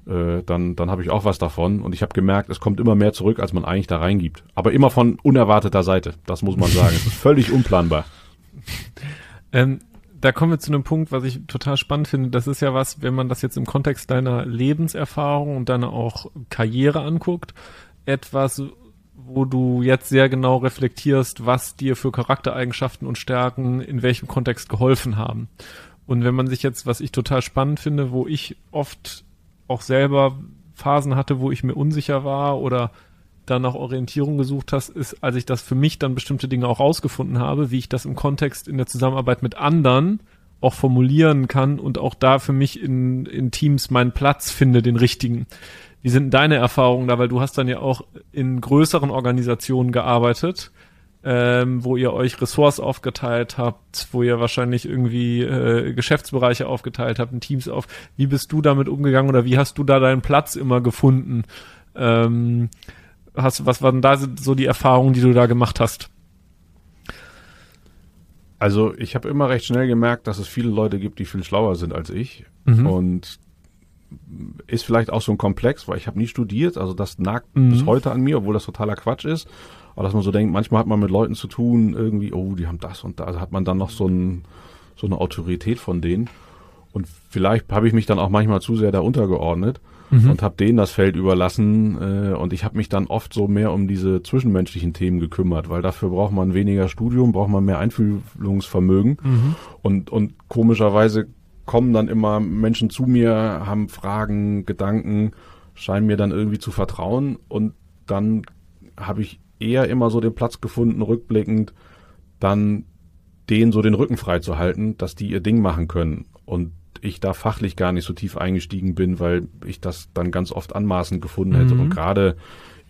äh, dann, dann habe ich auch was davon. Und ich habe gemerkt, es kommt immer mehr zurück, als man eigentlich da reingibt. Aber immer von unerwarteter Seite, das muss man sagen. es ist völlig unplanbar. Ähm, da kommen wir zu einem Punkt, was ich total spannend finde. Das ist ja was, wenn man das jetzt im Kontext deiner Lebenserfahrung und deiner auch Karriere anguckt, etwas, wo du jetzt sehr genau reflektierst, was dir für Charaktereigenschaften und Stärken in welchem Kontext geholfen haben. Und wenn man sich jetzt, was ich total spannend finde, wo ich oft auch selber Phasen hatte, wo ich mir unsicher war oder dann nach Orientierung gesucht hast, ist, als ich das für mich dann bestimmte Dinge auch rausgefunden habe, wie ich das im Kontext in der Zusammenarbeit mit anderen auch formulieren kann und auch da für mich in, in Teams meinen Platz finde, den richtigen. Wie sind deine Erfahrungen da? Weil du hast dann ja auch in größeren Organisationen gearbeitet ähm, wo ihr euch Ressorts aufgeteilt habt, wo ihr wahrscheinlich irgendwie äh, Geschäftsbereiche aufgeteilt habt, Teams auf. Wie bist du damit umgegangen oder wie hast du da deinen Platz immer gefunden? Ähm, hast, was waren da so die Erfahrungen, die du da gemacht hast? Also ich habe immer recht schnell gemerkt, dass es viele Leute gibt, die viel schlauer sind als ich. Mhm. Und ist vielleicht auch so ein Komplex, weil ich habe nie studiert, also das nagt mhm. bis heute an mir, obwohl das totaler Quatsch ist. Aber dass man so denkt, manchmal hat man mit Leuten zu tun, irgendwie, oh, die haben das und da, also hat man dann noch so, ein, so eine Autorität von denen. Und vielleicht habe ich mich dann auch manchmal zu sehr da untergeordnet mhm. und habe denen das Feld überlassen. Äh, und ich habe mich dann oft so mehr um diese zwischenmenschlichen Themen gekümmert, weil dafür braucht man weniger Studium, braucht man mehr Einfühlungsvermögen. Mhm. Und, und komischerweise kommen dann immer Menschen zu mir, haben Fragen, Gedanken, scheinen mir dann irgendwie zu vertrauen und dann habe ich eher immer so den Platz gefunden, rückblickend, dann denen so den Rücken frei zu halten, dass die ihr Ding machen können. Und ich da fachlich gar nicht so tief eingestiegen bin, weil ich das dann ganz oft anmaßend gefunden hätte. Mhm. Und gerade,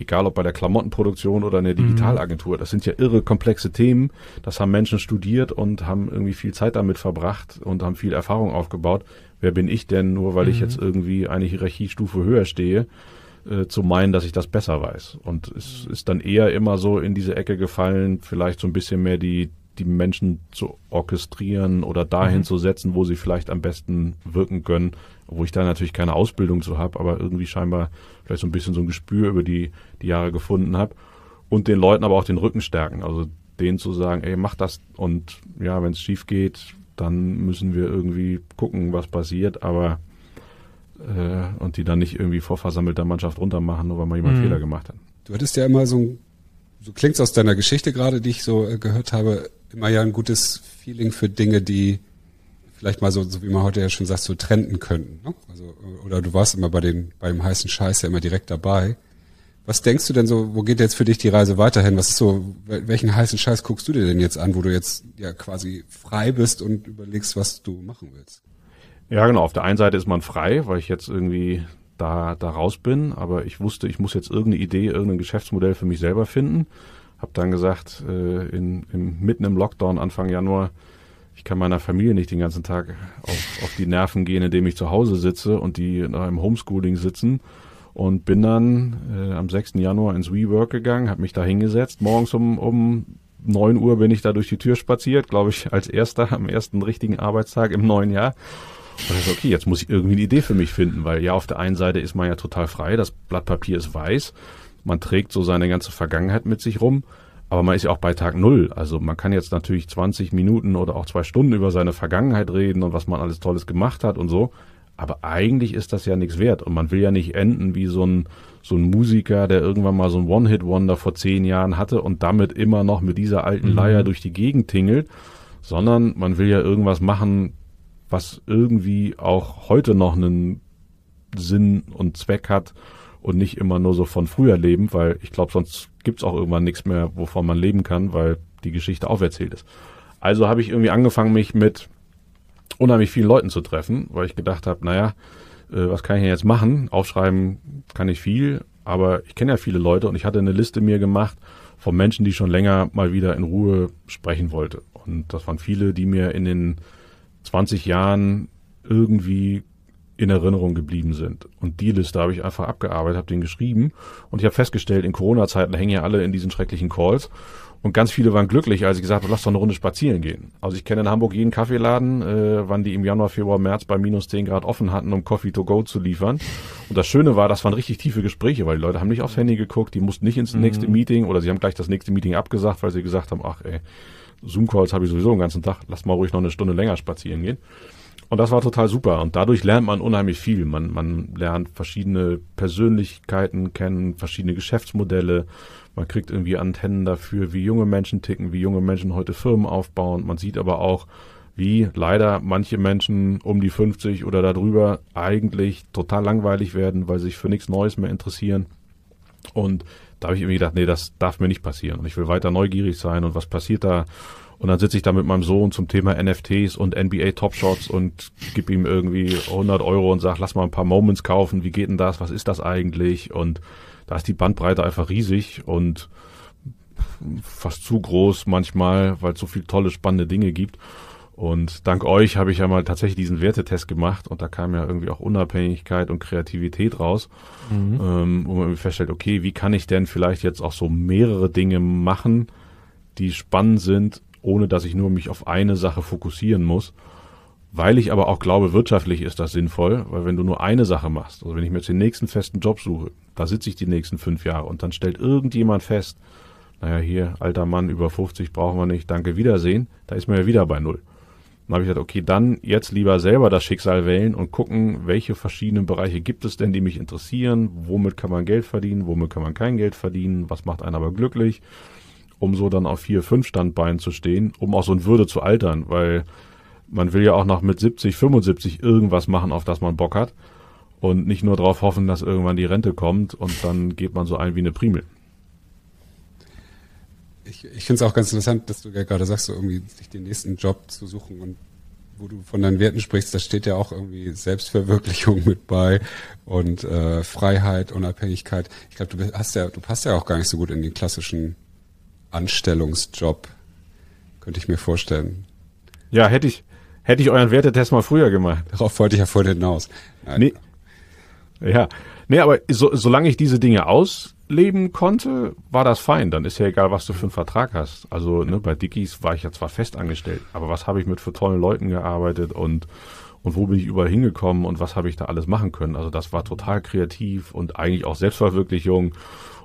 egal ob bei der Klamottenproduktion oder in der mhm. Digitalagentur, das sind ja irre komplexe Themen. Das haben Menschen studiert und haben irgendwie viel Zeit damit verbracht und haben viel Erfahrung aufgebaut. Wer bin ich denn, nur weil mhm. ich jetzt irgendwie eine Hierarchiestufe höher stehe? äh, zu meinen, dass ich das besser weiß. Und es ist dann eher immer so in diese Ecke gefallen, vielleicht so ein bisschen mehr die, die Menschen zu orchestrieren oder dahin mhm. zu setzen, wo sie vielleicht am besten wirken können, wo ich da natürlich keine Ausbildung zu habe, aber irgendwie scheinbar vielleicht so ein bisschen so ein Gespür über die, die Jahre gefunden habe und den Leuten aber auch den Rücken stärken, also denen zu sagen, ey, mach das und ja, wenn es schief geht, dann müssen wir irgendwie gucken, was passiert, aber äh, und die dann nicht irgendwie vor versammelter Mannschaft runtermachen, nur weil mal jemand mhm. Fehler gemacht hat. Du hattest ja immer so ein, so klingt's aus deiner Geschichte gerade, die ich so äh, gehört habe, immer ja ein gutes Feeling für Dinge, die vielleicht mal so, so wie man heute ja schon sagt, so trenden könnten. Ne? Also, oder du warst immer bei den, bei dem heißen Scheiß ja immer direkt dabei. Was denkst du denn so, wo geht jetzt für dich die Reise weiterhin? Was ist so, welchen heißen Scheiß guckst du dir denn jetzt an, wo du jetzt ja quasi frei bist und überlegst, was du machen willst? Ja, genau. Auf der einen Seite ist man frei, weil ich jetzt irgendwie da, da raus bin, aber ich wusste, ich muss jetzt irgendeine Idee, irgendein Geschäftsmodell für mich selber finden. Hab dann gesagt, äh, in, im, mitten im Lockdown Anfang Januar, ich kann meiner Familie nicht den ganzen Tag auf, auf die Nerven gehen, indem ich zu Hause sitze und die noch im Homeschooling sitzen und bin dann äh, am 6. Januar ins WeWork gegangen, habe mich da hingesetzt. Morgens um, um 9 Uhr bin ich da durch die Tür spaziert, glaube ich, als erster am ersten richtigen Arbeitstag im neuen Jahr. Und ich so, okay, jetzt muss ich irgendwie eine Idee für mich finden, weil ja, auf der einen Seite ist man ja total frei, das Blatt Papier ist weiß, man trägt so seine ganze Vergangenheit mit sich rum, aber man ist ja auch bei Tag Null. Also man kann jetzt natürlich 20 Minuten oder auch zwei Stunden über seine Vergangenheit reden und was man alles Tolles gemacht hat und so. Aber eigentlich ist das ja nichts wert und man will ja nicht enden wie so ein, so ein Musiker, der irgendwann mal so ein One-Hit-Wonder vor zehn Jahren hatte und damit immer noch mit dieser alten mhm. Leier durch die Gegend tingelt, sondern man will ja irgendwas machen, was irgendwie auch heute noch einen Sinn und Zweck hat und nicht immer nur so von früher leben, weil ich glaube, sonst gibt's auch irgendwann nichts mehr, wovon man leben kann, weil die Geschichte auferzählt ist. Also habe ich irgendwie angefangen, mich mit unheimlich vielen Leuten zu treffen, weil ich gedacht habe, naja, äh, was kann ich jetzt machen? Aufschreiben kann ich viel, aber ich kenne ja viele Leute und ich hatte eine Liste mir gemacht von Menschen, die schon länger mal wieder in Ruhe sprechen wollte. Und das waren viele, die mir in den 20 Jahren irgendwie in Erinnerung geblieben sind. Und die Liste habe ich einfach abgearbeitet, habe den geschrieben und ich habe festgestellt, in Corona-Zeiten hängen ja alle in diesen schrecklichen Calls und ganz viele waren glücklich, als ich gesagt habe, lass doch eine Runde spazieren gehen. Also ich kenne in Hamburg jeden Kaffeeladen, äh, wann die im Januar, Februar, März bei minus 10 Grad offen hatten, um Coffee to go zu liefern. Und das Schöne war, das waren richtig tiefe Gespräche, weil die Leute haben nicht aufs Handy geguckt, die mussten nicht ins mhm. nächste Meeting oder sie haben gleich das nächste Meeting abgesagt, weil sie gesagt haben, ach ey, Zoom-Calls habe ich sowieso den ganzen Tag, lass mal ruhig noch eine Stunde länger spazieren gehen. Und das war total super. Und dadurch lernt man unheimlich viel. Man, man lernt verschiedene Persönlichkeiten kennen, verschiedene Geschäftsmodelle. Man kriegt irgendwie Antennen dafür, wie junge Menschen ticken, wie junge Menschen heute Firmen aufbauen. Man sieht aber auch, wie leider manche Menschen um die 50 oder darüber eigentlich total langweilig werden, weil sie sich für nichts Neues mehr interessieren. Und da habe ich irgendwie gedacht, nee, das darf mir nicht passieren. Und ich will weiter neugierig sein und was passiert da und dann sitze ich da mit meinem Sohn zum Thema NFTs und NBA Top Shots und gib ihm irgendwie 100 Euro und sag, lass mal ein paar Moments kaufen. Wie geht denn das? Was ist das eigentlich? Und da ist die Bandbreite einfach riesig und fast zu groß manchmal, weil es so viele tolle, spannende Dinge gibt. Und dank euch habe ich ja mal tatsächlich diesen Wertetest gemacht und da kam ja irgendwie auch Unabhängigkeit und Kreativität raus, mhm. ähm, wo man feststellt, okay, wie kann ich denn vielleicht jetzt auch so mehrere Dinge machen, die spannend sind ohne dass ich nur mich auf eine Sache fokussieren muss. Weil ich aber auch glaube, wirtschaftlich ist das sinnvoll, weil wenn du nur eine Sache machst, also wenn ich mir jetzt den nächsten festen Job suche, da sitze ich die nächsten fünf Jahre und dann stellt irgendjemand fest, naja, hier, alter Mann, über 50 brauchen wir nicht, danke, Wiedersehen, da ist man ja wieder bei Null. Dann habe ich gesagt, okay, dann jetzt lieber selber das Schicksal wählen und gucken, welche verschiedenen Bereiche gibt es denn, die mich interessieren, womit kann man Geld verdienen, womit kann man kein Geld verdienen, was macht einen aber glücklich um so dann auf vier, fünf Standbeinen zu stehen, um auch so in Würde zu altern, weil man will ja auch noch mit 70, 75 irgendwas machen, auf das man Bock hat und nicht nur darauf hoffen, dass irgendwann die Rente kommt und dann geht man so ein wie eine Primel. Ich, ich finde es auch ganz interessant, dass du ja gerade sagst, so irgendwie sich den nächsten Job zu suchen und wo du von deinen Werten sprichst, da steht ja auch irgendwie Selbstverwirklichung mit bei und äh, Freiheit, Unabhängigkeit. Ich glaube, du hast ja, du passt ja auch gar nicht so gut in den klassischen Anstellungsjob, könnte ich mir vorstellen. Ja, hätte ich, hätte ich euren Wertetest mal früher gemacht. Darauf wollte ich ja vorhin hinaus. Nein. Nee. Ja. Nee, aber so, solange ich diese Dinge ausleben konnte, war das fein. Dann ist ja egal, was du für einen Vertrag hast. Also ne, bei Dickies war ich ja zwar fest angestellt, aber was habe ich mit für tollen Leuten gearbeitet und und wo bin ich überall hingekommen und was habe ich da alles machen können. Also das war total kreativ und eigentlich auch Selbstverwirklichung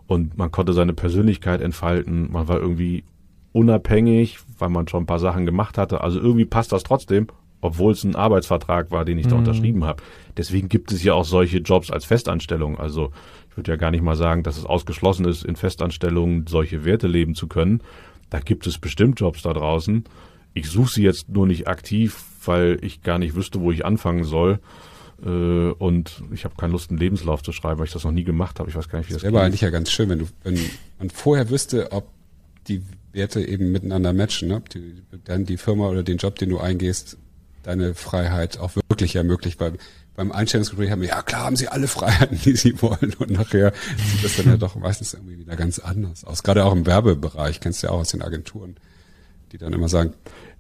und man konnte seine Persönlichkeit entfalten. Man war irgendwie unabhängig, weil man schon ein paar Sachen gemacht hatte. Also irgendwie passt das trotzdem, obwohl es ein Arbeitsvertrag war, den ich mhm. da unterschrieben habe. Deswegen gibt es ja auch solche Jobs als Festanstellung. Also ich würde ja gar nicht mal sagen, dass es ausgeschlossen ist, in Festanstellungen solche Werte leben zu können. Da gibt es bestimmt Jobs da draußen. Ich suche sie jetzt nur nicht aktiv, weil ich gar nicht wüsste, wo ich anfangen soll. Äh, und ich habe keine Lust, einen Lebenslauf zu schreiben, weil ich das noch nie gemacht habe. Ich weiß gar nicht, wie das, das wäre eigentlich ja ganz schön, wenn du, wenn man vorher wüsste, ob die Werte eben miteinander matchen, ne? Die, dann die Firma oder den Job, den du eingehst, deine Freiheit auch wirklich ermöglicht. Beim, beim Einstellungsgespräch haben wir, ja klar, haben sie alle Freiheiten, die sie wollen. Und nachher sieht das dann ja doch meistens irgendwie wieder ganz anders aus. Gerade auch im Werbebereich, kennst du ja auch aus den Agenturen, die dann immer sagen.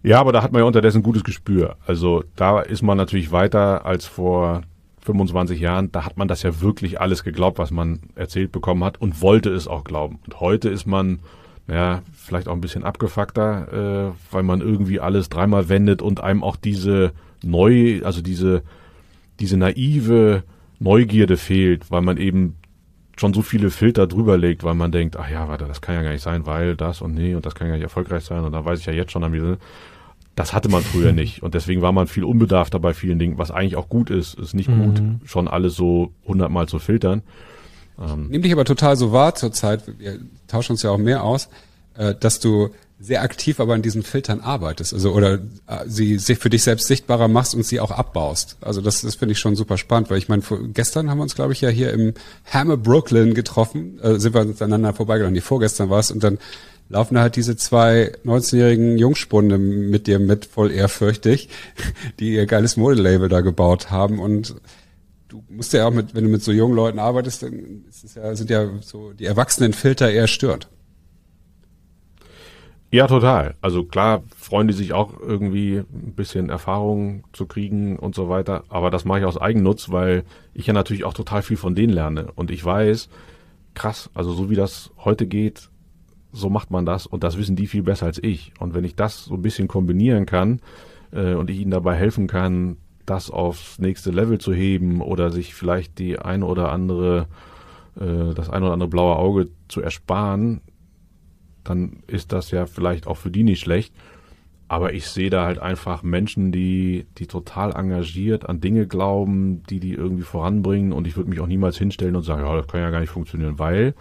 Ja, aber da hat man ja unterdessen gutes Gespür. Also da ist man natürlich weiter als vor 25 Jahren. Da hat man das ja wirklich alles geglaubt, was man erzählt bekommen hat und wollte es auch glauben. Und heute ist man ja, vielleicht auch ein bisschen abgefuckter, äh, weil man irgendwie alles dreimal wendet und einem auch diese neu, also diese, diese naive Neugierde fehlt, weil man eben schon so viele Filter drüber legt, weil man denkt, ach ja, warte, das kann ja gar nicht sein, weil das und nee und das kann ja nicht erfolgreich sein und da weiß ich ja jetzt schon am Ende. Das hatte man früher nicht und deswegen war man viel unbedarfter bei vielen Dingen, was eigentlich auch gut ist, ist nicht mhm. gut, schon alles so hundertmal zu filtern. Ähm, Nimm dich aber total so wahr zurzeit, wir tauschen uns ja auch mehr aus, äh, dass du sehr aktiv aber an diesen Filtern arbeitest, also oder äh, sie sich für dich selbst sichtbarer machst und sie auch abbaust. Also das, das finde ich schon super spannend, weil ich meine, gestern haben wir uns, glaube ich, ja hier im Hammer Brooklyn getroffen, äh, sind wir aneinander vorbeigegangen. Die vorgestern war es und dann laufen da halt diese zwei 19-jährigen Jungspunde mit dir mit, voll ehrfürchtig, die ihr geiles Modelabel da gebaut haben und du musst ja auch mit, wenn du mit so jungen Leuten arbeitest, dann ja, sind ja so die erwachsenen Filter eher stört. Ja, total. Also klar freuen die sich auch irgendwie ein bisschen Erfahrung zu kriegen und so weiter. Aber das mache ich aus Eigennutz, weil ich ja natürlich auch total viel von denen lerne. Und ich weiß, krass, also so wie das heute geht, so macht man das. Und das wissen die viel besser als ich. Und wenn ich das so ein bisschen kombinieren kann äh, und ich ihnen dabei helfen kann, das aufs nächste Level zu heben oder sich vielleicht die eine oder andere, äh, das eine oder andere blaue Auge zu ersparen, dann ist das ja vielleicht auch für die nicht schlecht. Aber ich sehe da halt einfach Menschen, die, die total engagiert an Dinge glauben, die die irgendwie voranbringen. Und ich würde mich auch niemals hinstellen und sagen, ja, das kann ja gar nicht funktionieren, weil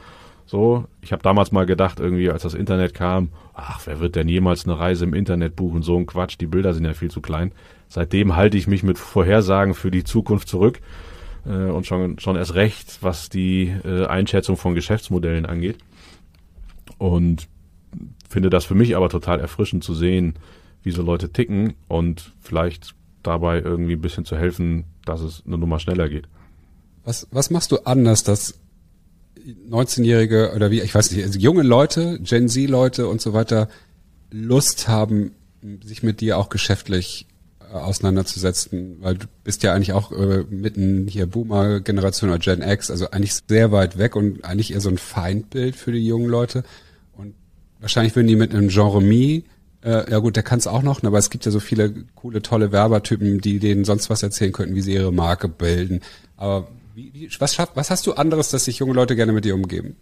so, ich habe damals mal gedacht, irgendwie, als das Internet kam, ach, wer wird denn jemals eine Reise im Internet buchen? So ein Quatsch, die Bilder sind ja viel zu klein. Seitdem halte ich mich mit Vorhersagen für die Zukunft zurück äh, und schon, schon erst recht, was die äh, Einschätzung von Geschäftsmodellen angeht. Und finde das für mich aber total erfrischend zu sehen, wie so Leute ticken und vielleicht dabei irgendwie ein bisschen zu helfen, dass es eine Nummer schneller geht. Was, was machst du anders, dass 19-Jährige oder wie, ich weiß nicht, also junge Leute, Gen Z-Leute und so weiter Lust haben, sich mit dir auch geschäftlich äh, auseinanderzusetzen, weil du bist ja eigentlich auch äh, mitten hier Boomer-Generation oder Gen X, also eigentlich sehr weit weg und eigentlich eher so ein Feindbild für die jungen Leute. Wahrscheinlich würden die mit einem Genre Me, äh, ja gut, der kann es auch noch, aber es gibt ja so viele coole, tolle Werbertypen, die denen sonst was erzählen könnten, wie sie ihre Marke bilden. Aber wie, wie, was, was hast du anderes, dass sich junge Leute gerne mit dir umgeben?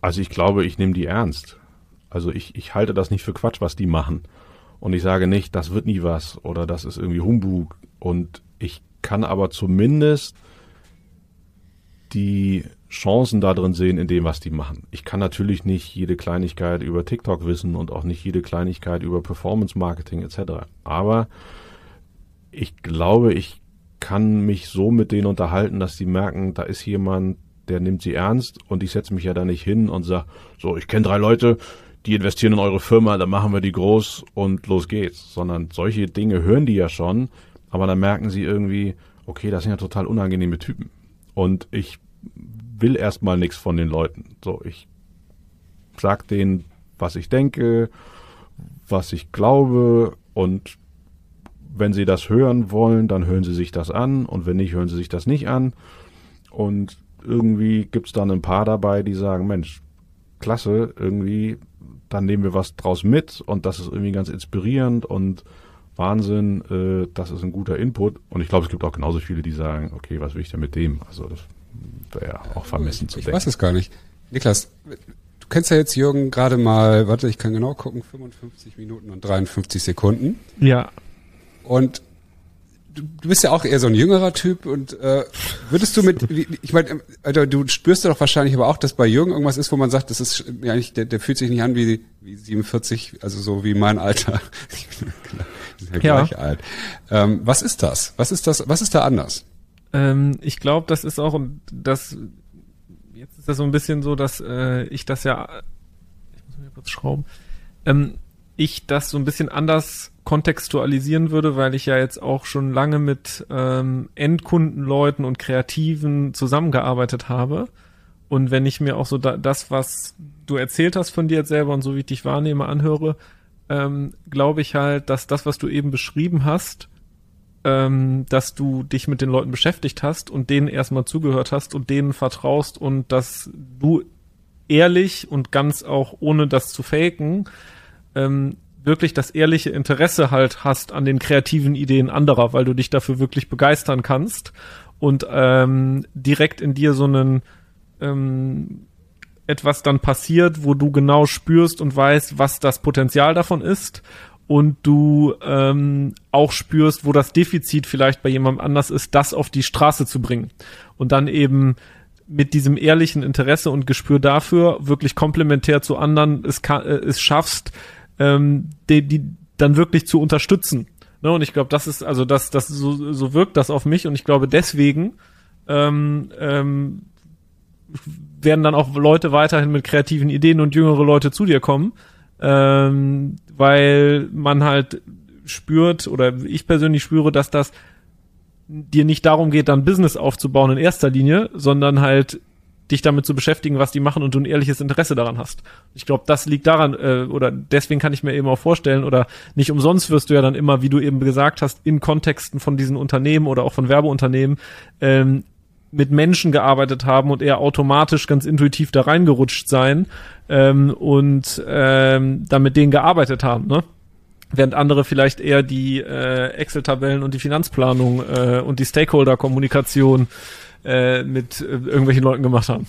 Also ich glaube, ich nehme die ernst. Also ich, ich halte das nicht für Quatsch, was die machen. Und ich sage nicht, das wird nie was oder das ist irgendwie Humbug. Und ich kann aber zumindest die Chancen da drin sehen in dem, was die machen. Ich kann natürlich nicht jede Kleinigkeit über TikTok wissen und auch nicht jede Kleinigkeit über Performance Marketing etc. Aber ich glaube, ich kann mich so mit denen unterhalten, dass sie merken, da ist jemand, der nimmt sie ernst und ich setze mich ja da nicht hin und sage, so, ich kenne drei Leute, die investieren in eure Firma, dann machen wir die groß und los geht's. Sondern solche Dinge hören die ja schon, aber dann merken sie irgendwie, okay, das sind ja total unangenehme Typen. Und ich will erstmal nichts von den Leuten. So, ich sag denen, was ich denke, was ich glaube und wenn sie das hören wollen, dann hören sie sich das an und wenn nicht, hören sie sich das nicht an. Und irgendwie gibt's dann ein paar dabei, die sagen, Mensch, klasse, irgendwie, dann nehmen wir was draus mit und das ist irgendwie ganz inspirierend und Wahnsinn, äh, das ist ein guter Input. Und ich glaube, es gibt auch genauso viele, die sagen, okay, was will ich denn mit dem? Also das wäre ja auch vermessen ich, zu ich denken. Ich weiß es gar nicht. Niklas, du kennst ja jetzt Jürgen gerade mal, warte, ich kann genau gucken, 55 Minuten und 53 Sekunden. Ja. Und du, du bist ja auch eher so ein jüngerer Typ und äh, würdest du mit, ich meine, Alter, du spürst doch wahrscheinlich aber auch, dass bei Jürgen irgendwas ist, wo man sagt, das ist ja eigentlich, der, der fühlt sich nicht an wie, wie 47, also so wie mein Alter. ja, gleich alt. Ähm, was ist das? Was ist das? Was ist da anders? Ähm, ich glaube, das ist auch das. Jetzt ist das so ein bisschen so, dass äh, ich das ja. Ich muss mir kurz schrauben. Ähm, ich das so ein bisschen anders kontextualisieren würde, weil ich ja jetzt auch schon lange mit ähm, Endkundenleuten und Kreativen zusammengearbeitet habe. Und wenn ich mir auch so da, das, was du erzählt hast von dir jetzt selber und so wie ich dich wahrnehme, anhöre, ähm, glaube ich halt, dass das, was du eben beschrieben hast, ähm, dass du dich mit den Leuten beschäftigt hast und denen erstmal zugehört hast und denen vertraust und dass du ehrlich und ganz auch ohne das zu faken, ähm, wirklich das ehrliche Interesse halt hast an den kreativen Ideen anderer, weil du dich dafür wirklich begeistern kannst und ähm, direkt in dir so einen ähm, etwas dann passiert, wo du genau spürst und weißt, was das Potenzial davon ist und du ähm, auch spürst, wo das Defizit vielleicht bei jemandem anders ist, das auf die Straße zu bringen und dann eben mit diesem ehrlichen Interesse und Gespür dafür wirklich komplementär zu anderen es, kann, äh, es schaffst, ähm, die, die dann wirklich zu unterstützen. Ne? Und ich glaube, das ist also das, das so, so wirkt das auf mich und ich glaube deswegen ähm, ähm, werden dann auch Leute weiterhin mit kreativen Ideen und jüngere Leute zu dir kommen, ähm, weil man halt spürt oder ich persönlich spüre, dass das dir nicht darum geht, dann Business aufzubauen in erster Linie, sondern halt dich damit zu beschäftigen, was die machen und du ein ehrliches Interesse daran hast. Ich glaube, das liegt daran, äh, oder deswegen kann ich mir eben auch vorstellen, oder nicht umsonst wirst du ja dann immer, wie du eben gesagt hast, in Kontexten von diesen Unternehmen oder auch von Werbeunternehmen ähm, mit Menschen gearbeitet haben und eher automatisch ganz intuitiv da reingerutscht sein ähm, und ähm, dann mit denen gearbeitet haben, ne? während andere vielleicht eher die äh, Excel-Tabellen und die Finanzplanung äh, und die Stakeholder-Kommunikation äh, mit äh, irgendwelchen Leuten gemacht haben.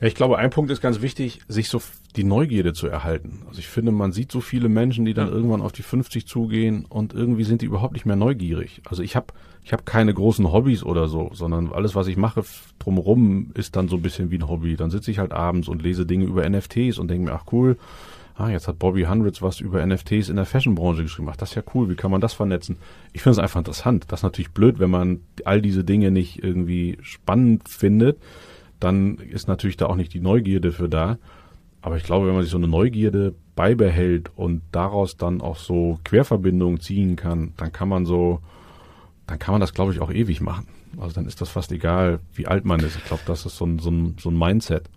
Ja, ich glaube, ein Punkt ist ganz wichtig, sich so die Neugierde zu erhalten. Also ich finde, man sieht so viele Menschen, die dann ja. irgendwann auf die 50 zugehen und irgendwie sind die überhaupt nicht mehr neugierig. Also ich habe ich hab keine großen Hobbys oder so, sondern alles, was ich mache drumherum, ist dann so ein bisschen wie ein Hobby. Dann sitze ich halt abends und lese Dinge über NFTs und denke mir, ach cool, ah, jetzt hat Bobby Hundreds was über NFTs in der Fashionbranche geschrieben. Ach, das ist ja cool, wie kann man das vernetzen? Ich finde es einfach interessant. Das ist natürlich blöd, wenn man all diese Dinge nicht irgendwie spannend findet, dann ist natürlich da auch nicht die Neugierde für da. Aber ich glaube, wenn man sich so eine Neugierde beibehält und daraus dann auch so Querverbindungen ziehen kann, dann kann man so, dann kann man das, glaube ich, auch ewig machen. Also dann ist das fast egal, wie alt man ist. Ich glaube, das ist so ein, so ein, so ein Mindset.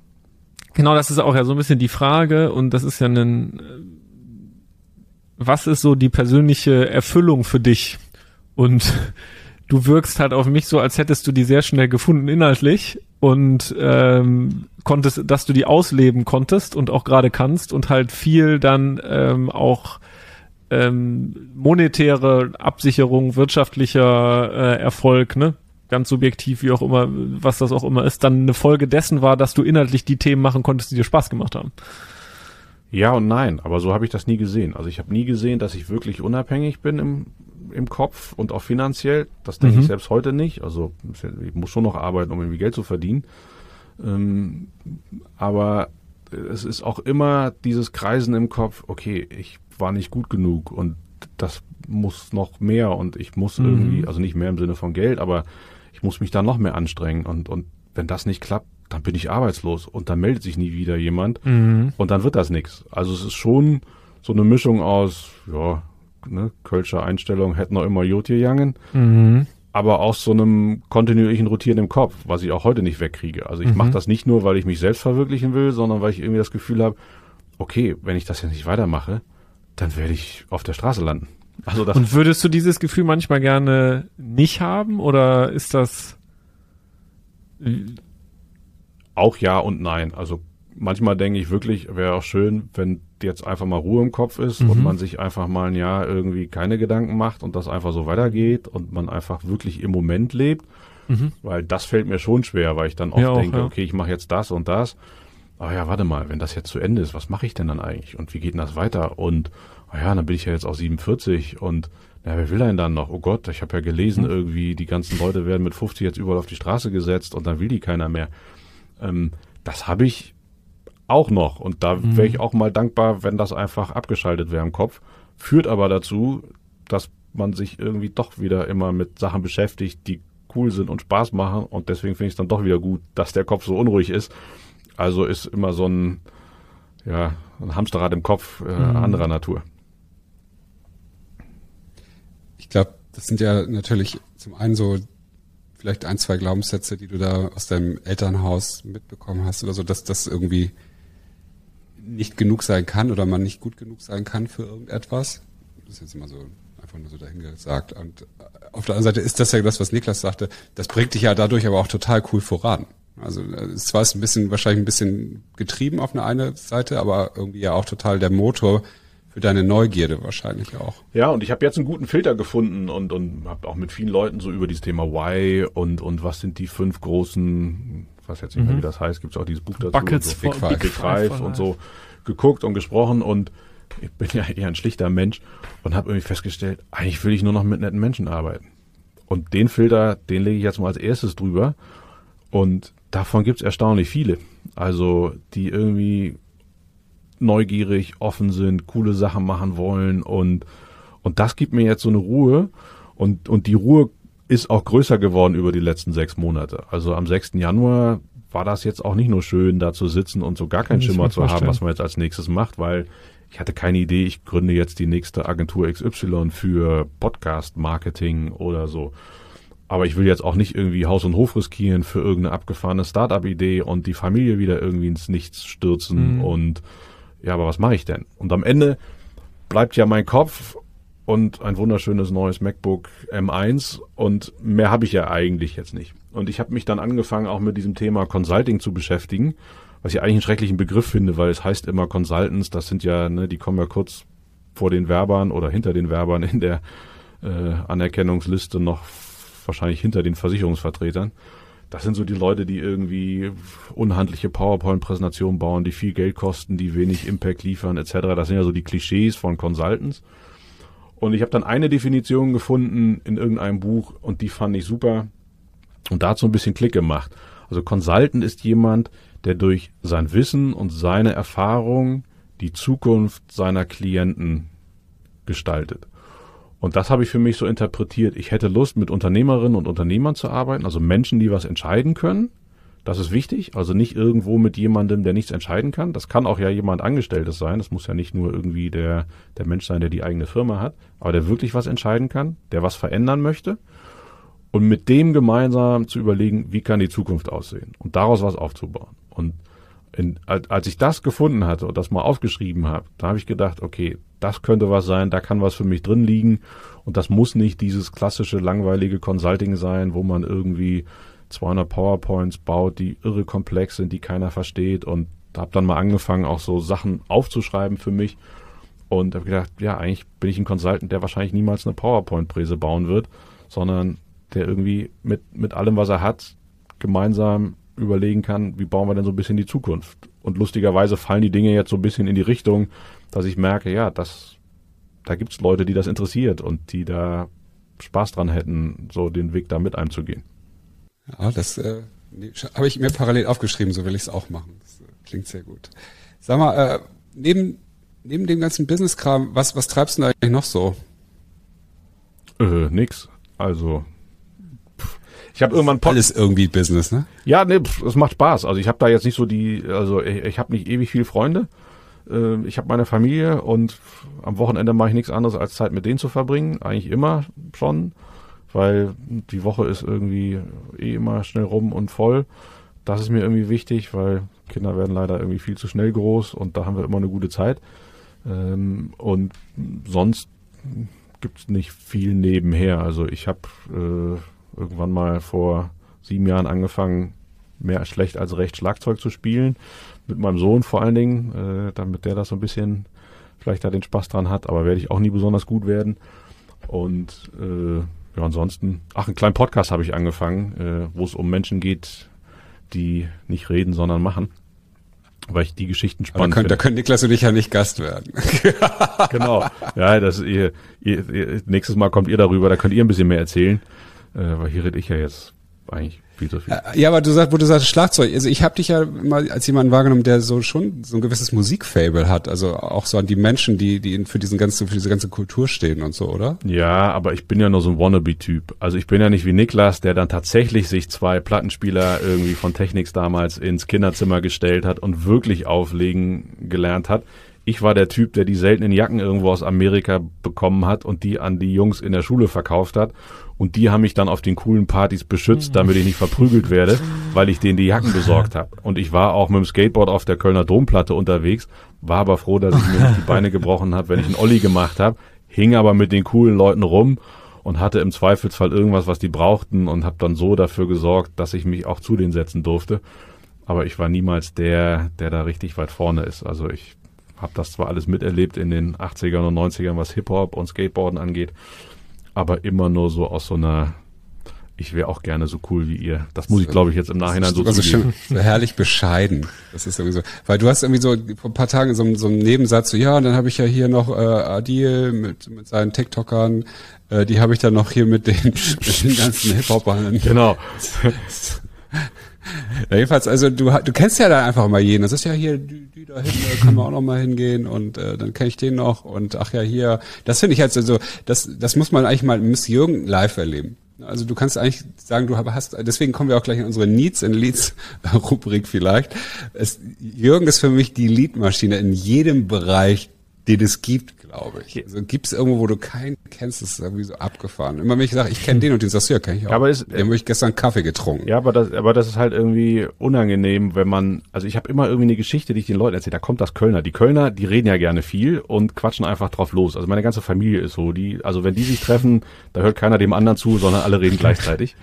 Genau, das ist auch ja so ein bisschen die Frage und das ist ja ein, was ist so die persönliche Erfüllung für dich? Und du wirkst halt auf mich so, als hättest du die sehr schnell gefunden inhaltlich und ähm, konntest, dass du die ausleben konntest und auch gerade kannst und halt viel dann ähm, auch ähm, monetäre Absicherung, wirtschaftlicher äh, Erfolg, ne? ganz subjektiv, wie auch immer, was das auch immer ist, dann eine Folge dessen war, dass du inhaltlich die Themen machen konntest, die dir Spaß gemacht haben. Ja und nein, aber so habe ich das nie gesehen. Also ich habe nie gesehen, dass ich wirklich unabhängig bin im, im Kopf und auch finanziell. Das denke mhm. ich selbst heute nicht. Also ich muss schon noch arbeiten, um irgendwie Geld zu verdienen. Ähm, aber es ist auch immer dieses Kreisen im Kopf, okay, ich war nicht gut genug und das muss noch mehr und ich muss mhm. irgendwie, also nicht mehr im Sinne von Geld, aber ich muss mich da noch mehr anstrengen und, und wenn das nicht klappt, dann bin ich arbeitslos und dann meldet sich nie wieder jemand mhm. und dann wird das nichts. Also es ist schon so eine Mischung aus, ja, ne, Kölscher Einstellung, hätten noch immer Jod gegangen, mhm. aber aus so einem kontinuierlichen Rotieren im Kopf, was ich auch heute nicht wegkriege. Also ich mhm. mache das nicht nur, weil ich mich selbst verwirklichen will, sondern weil ich irgendwie das Gefühl habe, okay, wenn ich das jetzt nicht weitermache, dann werde ich auf der Straße landen. Also und würdest du dieses Gefühl manchmal gerne nicht haben oder ist das auch ja und nein. Also manchmal denke ich wirklich, wäre auch schön, wenn jetzt einfach mal Ruhe im Kopf ist mhm. und man sich einfach mal ein Jahr irgendwie keine Gedanken macht und das einfach so weitergeht und man einfach wirklich im Moment lebt. Mhm. Weil das fällt mir schon schwer, weil ich dann oft ja, denke, ja. okay, ich mache jetzt das und das. Aber ja, warte mal, wenn das jetzt zu Ende ist, was mache ich denn dann eigentlich? Und wie geht denn das weiter? Und oh ja, dann bin ich ja jetzt auch 47 und ja, wer will einen dann noch? Oh Gott, ich habe ja gelesen, mhm. irgendwie die ganzen Leute werden mit 50 jetzt überall auf die Straße gesetzt und dann will die keiner mehr. Ähm, das habe ich auch noch und da mhm. wäre ich auch mal dankbar, wenn das einfach abgeschaltet wäre im Kopf. Führt aber dazu, dass man sich irgendwie doch wieder immer mit Sachen beschäftigt, die cool sind und Spaß machen und deswegen finde ich es dann doch wieder gut, dass der Kopf so unruhig ist. Also ist immer so ein, ja, ein Hamsterrad im Kopf äh, mhm. anderer Natur. ich glaube, das sind ja natürlich zum einen so vielleicht ein, zwei Glaubenssätze, die du da aus deinem Elternhaus mitbekommen hast oder so, dass das irgendwie nicht genug sein kann oder man nicht gut genug sein kann für irgendetwas. Das ist jetzt immer so einfach nur so dahingesagt. Und äh, auf der anderen Seite ist das ja das, was Niklas sagte, das bringt dich ja dadurch aber auch total cool voran. Also es war ein bisschen, wahrscheinlich ein bisschen getrieben auf eine eine Seite, aber irgendwie ja auch total der Motor für deine Neugierde wahrscheinlich auch. Ja, und ich habe jetzt einen guten Filter gefunden und, und habe auch mit vielen Leuten so über dieses Thema Why und, und was sind die fünf großen, was jetzt nicht mehr, mhm. wie das heißt, gibt es auch dieses Buch dazu. Buckets so, Big Five, Big Five und so geguckt und gesprochen und ich bin ja eher ein schlichter Mensch und habe irgendwie festgestellt, eigentlich will ich nur noch mit netten Menschen arbeiten. Und den Filter, den lege ich jetzt mal als erstes drüber. Und davon gibt es erstaunlich viele. Also die irgendwie neugierig, offen sind, coole Sachen machen wollen und und das gibt mir jetzt so eine Ruhe und und die Ruhe ist auch größer geworden über die letzten sechs Monate. Also am 6. Januar war das jetzt auch nicht nur schön, da zu sitzen und so gar keinen Schimmer zu haben, was man jetzt als nächstes macht, weil ich hatte keine Idee, ich gründe jetzt die nächste Agentur XY für Podcast-Marketing oder so. Aber ich will jetzt auch nicht irgendwie Haus und Hof riskieren für irgendeine abgefahrene Startup-Idee und die Familie wieder irgendwie ins Nichts stürzen. Mhm. Und ja, aber was mache ich denn? Und am Ende bleibt ja mein Kopf und ein wunderschönes neues MacBook M1 und mehr habe ich ja eigentlich jetzt nicht. Und ich habe mich dann angefangen, auch mit diesem Thema Consulting zu beschäftigen was ich eigentlich einen schrecklichen Begriff finde, weil es heißt immer Consultants, das sind ja, ne, die kommen ja kurz vor den Werbern oder hinter den Werbern in der äh, Anerkennungsliste noch wahrscheinlich hinter den Versicherungsvertretern. Das sind so die Leute, die irgendwie unhandliche PowerPoint-Präsentationen bauen, die viel Geld kosten, die wenig Impact liefern, etc. Das sind ja so die Klischees von Consultants. Und ich habe dann eine Definition gefunden in irgendeinem Buch und die fand ich super. Und da hat so ein bisschen Klick gemacht. Also Consultant ist jemand, der durch sein Wissen und seine Erfahrung die Zukunft seiner Klienten gestaltet. Und das habe ich für mich so interpretiert. Ich hätte Lust, mit Unternehmerinnen und Unternehmern zu arbeiten, also Menschen, die was entscheiden können. Das ist wichtig. Also nicht irgendwo mit jemandem, der nichts entscheiden kann. Das kann auch ja jemand Angestelltes sein. Das muss ja nicht nur irgendwie der, der Mensch sein, der die eigene Firma hat, aber der wirklich was entscheiden kann, der was verändern möchte und mit dem gemeinsam zu überlegen, wie kann die Zukunft aussehen und daraus was aufzubauen. Und in, als ich das gefunden hatte und das mal aufgeschrieben habe, da habe ich gedacht, okay, das könnte was sein, da kann was für mich drin liegen. Und das muss nicht dieses klassische langweilige Consulting sein, wo man irgendwie 200 PowerPoints baut, die irre komplex sind, die keiner versteht. Und habe dann mal angefangen, auch so Sachen aufzuschreiben für mich. Und habe gedacht, ja, eigentlich bin ich ein Consultant, der wahrscheinlich niemals eine PowerPoint-Präse bauen wird, sondern der irgendwie mit, mit allem, was er hat, gemeinsam überlegen kann, wie bauen wir denn so ein bisschen die Zukunft. Und lustigerweise fallen die Dinge jetzt so ein bisschen in die Richtung, dass ich merke, ja, das, da gibt's Leute, die das interessiert und die da Spaß dran hätten, so den Weg da mit einzugehen. Ja, das äh, habe ich mir parallel aufgeschrieben, so will ich es auch machen. Das äh, klingt sehr gut. Sag mal, äh, neben, neben dem ganzen Business-Kram, was, was treibst du denn eigentlich noch so? Äh, nix. Also ich habe irgendwann Pod alles irgendwie Business, ne? Ja, ne, es macht Spaß. Also ich habe da jetzt nicht so die, also ich, ich habe nicht ewig viel Freunde. Äh, ich habe meine Familie und am Wochenende mache ich nichts anderes als Zeit mit denen zu verbringen. Eigentlich immer schon, weil die Woche ist irgendwie eh immer schnell rum und voll. Das ist mir irgendwie wichtig, weil Kinder werden leider irgendwie viel zu schnell groß und da haben wir immer eine gute Zeit. Ähm, und sonst gibt's nicht viel nebenher. Also ich habe äh, irgendwann mal vor sieben Jahren angefangen, mehr schlecht als recht Schlagzeug zu spielen. Mit meinem Sohn vor allen Dingen, äh, damit der das so ein bisschen vielleicht da den Spaß dran hat, aber werde ich auch nie besonders gut werden. Und äh, ja, ansonsten, ach, einen kleinen Podcast habe ich angefangen, äh, wo es um Menschen geht, die nicht reden, sondern machen. Weil ich die Geschichten spannend finde. Da können Niklas und ich ja nicht Gast werden. genau. Ja, das ihr, ihr, ihr, nächstes Mal kommt ihr darüber, da könnt ihr ein bisschen mehr erzählen. Äh, weil hier rede ich ja jetzt eigentlich viel zu viel. Äh, ja, aber du sagst, wo du sagst Schlagzeug. Also ich habe dich ja mal als jemanden wahrgenommen, der so schon so ein gewisses Musikfable hat. Also auch so an die Menschen, die die für diesen ganzen für diese ganze Kultur stehen und so, oder? Ja, aber ich bin ja nur so ein Wannabe-Typ. Also ich bin ja nicht wie Niklas, der dann tatsächlich sich zwei Plattenspieler irgendwie von Technics damals ins Kinderzimmer gestellt hat und wirklich auflegen gelernt hat. ich war der Typ, der die seltenen Jacken irgendwo aus Amerika bekommen hat und die an die Jungs in der Schule verkauft hat. Und die haben mich dann auf den coolen Partys beschützt, damit ich nicht verprügelt werde, weil ich denen die Jacken besorgt habe. Und ich war auch mit dem Skateboard auf der Kölner Domplatte unterwegs, war aber froh, dass ich mir nicht die Beine gebrochen habe, wenn ich einen Olli gemacht habe, hing aber mit den coolen Leuten rum und hatte im Zweifelsfall irgendwas, was die brauchten und habe dann so dafür gesorgt, dass ich mich auch zu denen setzen durfte. Aber ich war niemals der, der da richtig weit vorne ist. Also ich habe das zwar alles miterlebt in den 80ern und 90ern, was Hip-Hop und Skateboarden angeht, aber immer nur so aus so einer ich wäre auch gerne so cool wie ihr. Das muss ich, glaube ich, jetzt im Nachhinein so also zugeben. so herrlich bescheiden. Das ist irgendwie so. Weil du hast irgendwie so vor ein paar Tagen so, so einen Nebensatz, so, ja, und dann habe ich ja hier noch äh, Adil mit, mit seinen TikTokern, äh, die habe ich dann noch hier mit den, mit den ganzen Hip-Hopern. Genau. Ja, jedenfalls, also du, du kennst ja da einfach mal jeden. Das ist ja hier, die, die da hinten, da können wir auch noch mal hingehen und äh, dann kenne ich den noch und ach ja, hier. Das finde ich halt so, das, das muss man eigentlich mal Miss Jürgen live erleben. Also du kannst eigentlich sagen, du hast, deswegen kommen wir auch gleich in unsere Needs and Leads Rubrik vielleicht. Es, Jürgen ist für mich die Leadmaschine in jedem Bereich, den es gibt, glaube ich. Also gibt es irgendwo, wo du keinen kennst, ist irgendwie so abgefahren. Immer wenn ich sage, ich kenne den und den sagst du, ja, kenn ich auch. Aber ist, Dem habe ich gestern Kaffee getrunken. Ja, aber das, aber das ist halt irgendwie unangenehm, wenn man, also ich habe immer irgendwie eine Geschichte, die ich den Leuten erzähle. Da kommt das Kölner. Die Kölner, die reden ja gerne viel und quatschen einfach drauf los. Also meine ganze Familie ist so. Die, also wenn die sich treffen, da hört keiner dem anderen zu, sondern alle reden gleichzeitig.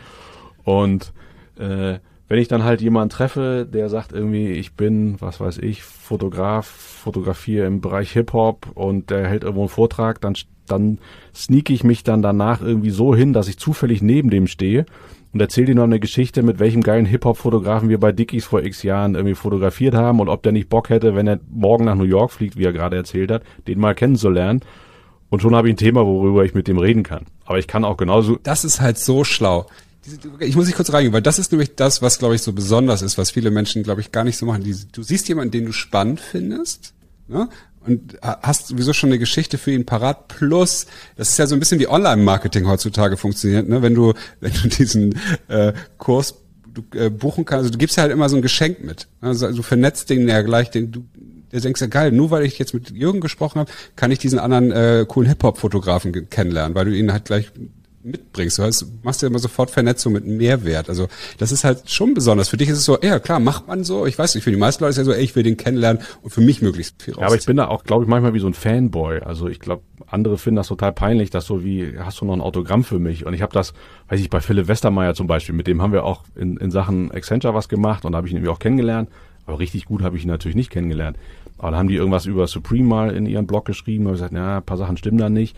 Und äh, wenn ich dann halt jemanden treffe, der sagt irgendwie, ich bin, was weiß ich, Fotograf, fotografiere im Bereich Hip-Hop und der hält irgendwo einen Vortrag, dann, dann sneak ich mich dann danach irgendwie so hin, dass ich zufällig neben dem stehe und erzähle dir noch eine Geschichte, mit welchem geilen Hip-Hop-Fotografen wir bei Dickies vor x Jahren irgendwie fotografiert haben und ob der nicht Bock hätte, wenn er morgen nach New York fliegt, wie er gerade erzählt hat, den mal kennenzulernen. Und schon habe ich ein Thema, worüber ich mit dem reden kann. Aber ich kann auch genauso. Das ist halt so schlau ich muss nicht kurz reingehen, weil das ist nämlich das, was, glaube ich, so besonders ist, was viele Menschen, glaube ich, gar nicht so machen. Du siehst jemanden, den du spannend findest, ne? und hast sowieso schon eine Geschichte für ihn parat. Plus, das ist ja so ein bisschen wie Online-Marketing heutzutage funktioniert, ne? wenn du, wenn du diesen äh, Kurs du, äh, buchen kannst, also du gibst ja halt immer so ein Geschenk mit. Also du vernetzt den ja gleich, den du der denkst ja geil, nur weil ich jetzt mit Jürgen gesprochen habe, kann ich diesen anderen äh, coolen Hip-Hop-Fotografen kennenlernen, weil du ihn halt gleich mitbringst. Du hast, machst ja immer sofort Vernetzung mit Mehrwert. Also das ist halt schon besonders. Für dich ist es so, ja klar, macht man so. Ich weiß nicht, für die meisten Leute ist ja so, ey, ich will den kennenlernen und für mich möglichst viel raus. Ja, aber ich bin da auch, glaube ich, manchmal wie so ein Fanboy. Also ich glaube, andere finden das total peinlich, dass so wie, hast du noch ein Autogramm für mich? Und ich habe das, weiß ich, bei Philipp Westermeier zum Beispiel, mit dem haben wir auch in, in Sachen Accenture was gemacht und da habe ich ihn irgendwie auch kennengelernt. Aber richtig gut habe ich ihn natürlich nicht kennengelernt. Aber da haben die irgendwas über Supreme mal in ihren Blog geschrieben und gesagt, ja, ein paar Sachen stimmen da nicht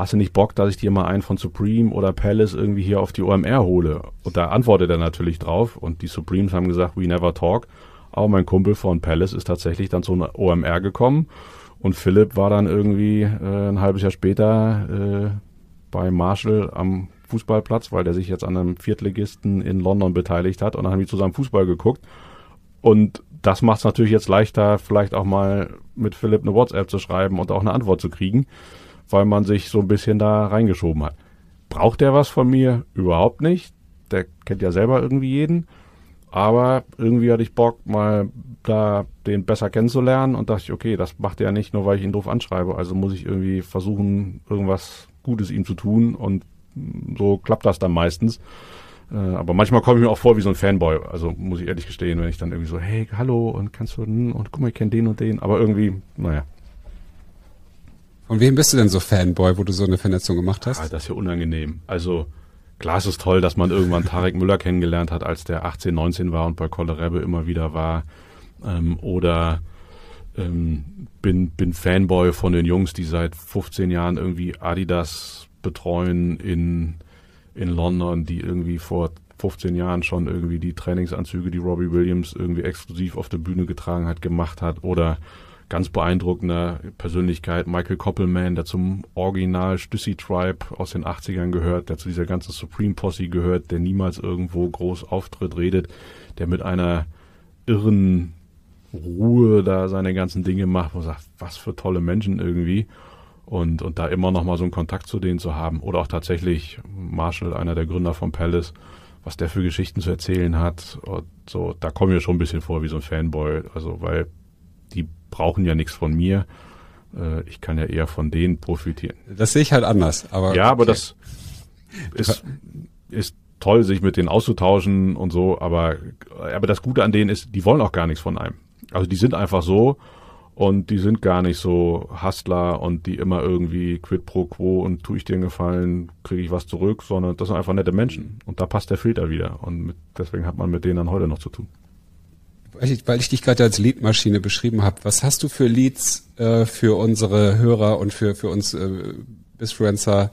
hast du nicht Bock, dass ich dir mal einen von Supreme oder Palace irgendwie hier auf die OMR hole? Und da antwortet er natürlich drauf und die Supremes haben gesagt, we never talk. Aber mein Kumpel von Palace ist tatsächlich dann zu einer OMR gekommen und Philipp war dann irgendwie äh, ein halbes Jahr später äh, bei Marshall am Fußballplatz, weil der sich jetzt an einem Viertligisten in London beteiligt hat und dann haben die zusammen Fußball geguckt und das macht es natürlich jetzt leichter, vielleicht auch mal mit Philipp eine WhatsApp zu schreiben und auch eine Antwort zu kriegen weil man sich so ein bisschen da reingeschoben hat. Braucht der was von mir? Überhaupt nicht. Der kennt ja selber irgendwie jeden. Aber irgendwie hatte ich Bock, mal da den besser kennenzulernen und dachte ich, okay, das macht er nicht nur, weil ich ihn doof anschreibe. Also muss ich irgendwie versuchen, irgendwas Gutes ihm zu tun und so klappt das dann meistens. Äh, aber manchmal komme ich mir auch vor wie so ein Fanboy. Also muss ich ehrlich gestehen, wenn ich dann irgendwie so, hey, hallo und kannst du, und guck mal, ich kenne den und den. Aber irgendwie, naja, und wem bist du denn so Fanboy, wo du so eine Vernetzung gemacht hast? Ah, das ist ja unangenehm. Also klar ist es toll, dass man irgendwann Tarek Müller kennengelernt hat, als der 18, 19 war und bei Kollerebbe immer wieder war. Ähm, oder ähm, bin, bin Fanboy von den Jungs, die seit 15 Jahren irgendwie Adidas betreuen in, in London, die irgendwie vor 15 Jahren schon irgendwie die Trainingsanzüge, die Robbie Williams irgendwie exklusiv auf der Bühne getragen hat, gemacht hat. Oder ganz beeindruckender Persönlichkeit, Michael Koppelman, der zum Original Stüssi Tribe aus den 80ern gehört, der zu dieser ganzen Supreme Posse gehört, der niemals irgendwo groß auftritt, redet, der mit einer irren Ruhe da seine ganzen Dinge macht und sagt, was für tolle Menschen irgendwie. Und, und da immer noch mal so einen Kontakt zu denen zu haben. Oder auch tatsächlich Marshall, einer der Gründer von Palace, was der für Geschichten zu erzählen hat. Und so, da kommen wir schon ein bisschen vor wie so ein Fanboy. Also, weil brauchen ja nichts von mir. Äh, ich kann ja eher von denen profitieren. Das sehe ich halt anders. Aber ja, aber das ist, ist toll, sich mit denen auszutauschen und so, aber, aber das Gute an denen ist, die wollen auch gar nichts von einem. Also die sind einfach so und die sind gar nicht so Hustler und die immer irgendwie quid pro quo und tue ich dir einen Gefallen, kriege ich was zurück, sondern das sind einfach nette Menschen und da passt der Filter wieder und mit, deswegen hat man mit denen dann heute noch zu tun. Weil ich, dich gerade als Leadmaschine beschrieben habe, was hast du für Leads äh, für unsere Hörer und für, für uns äh, Bisfluencer,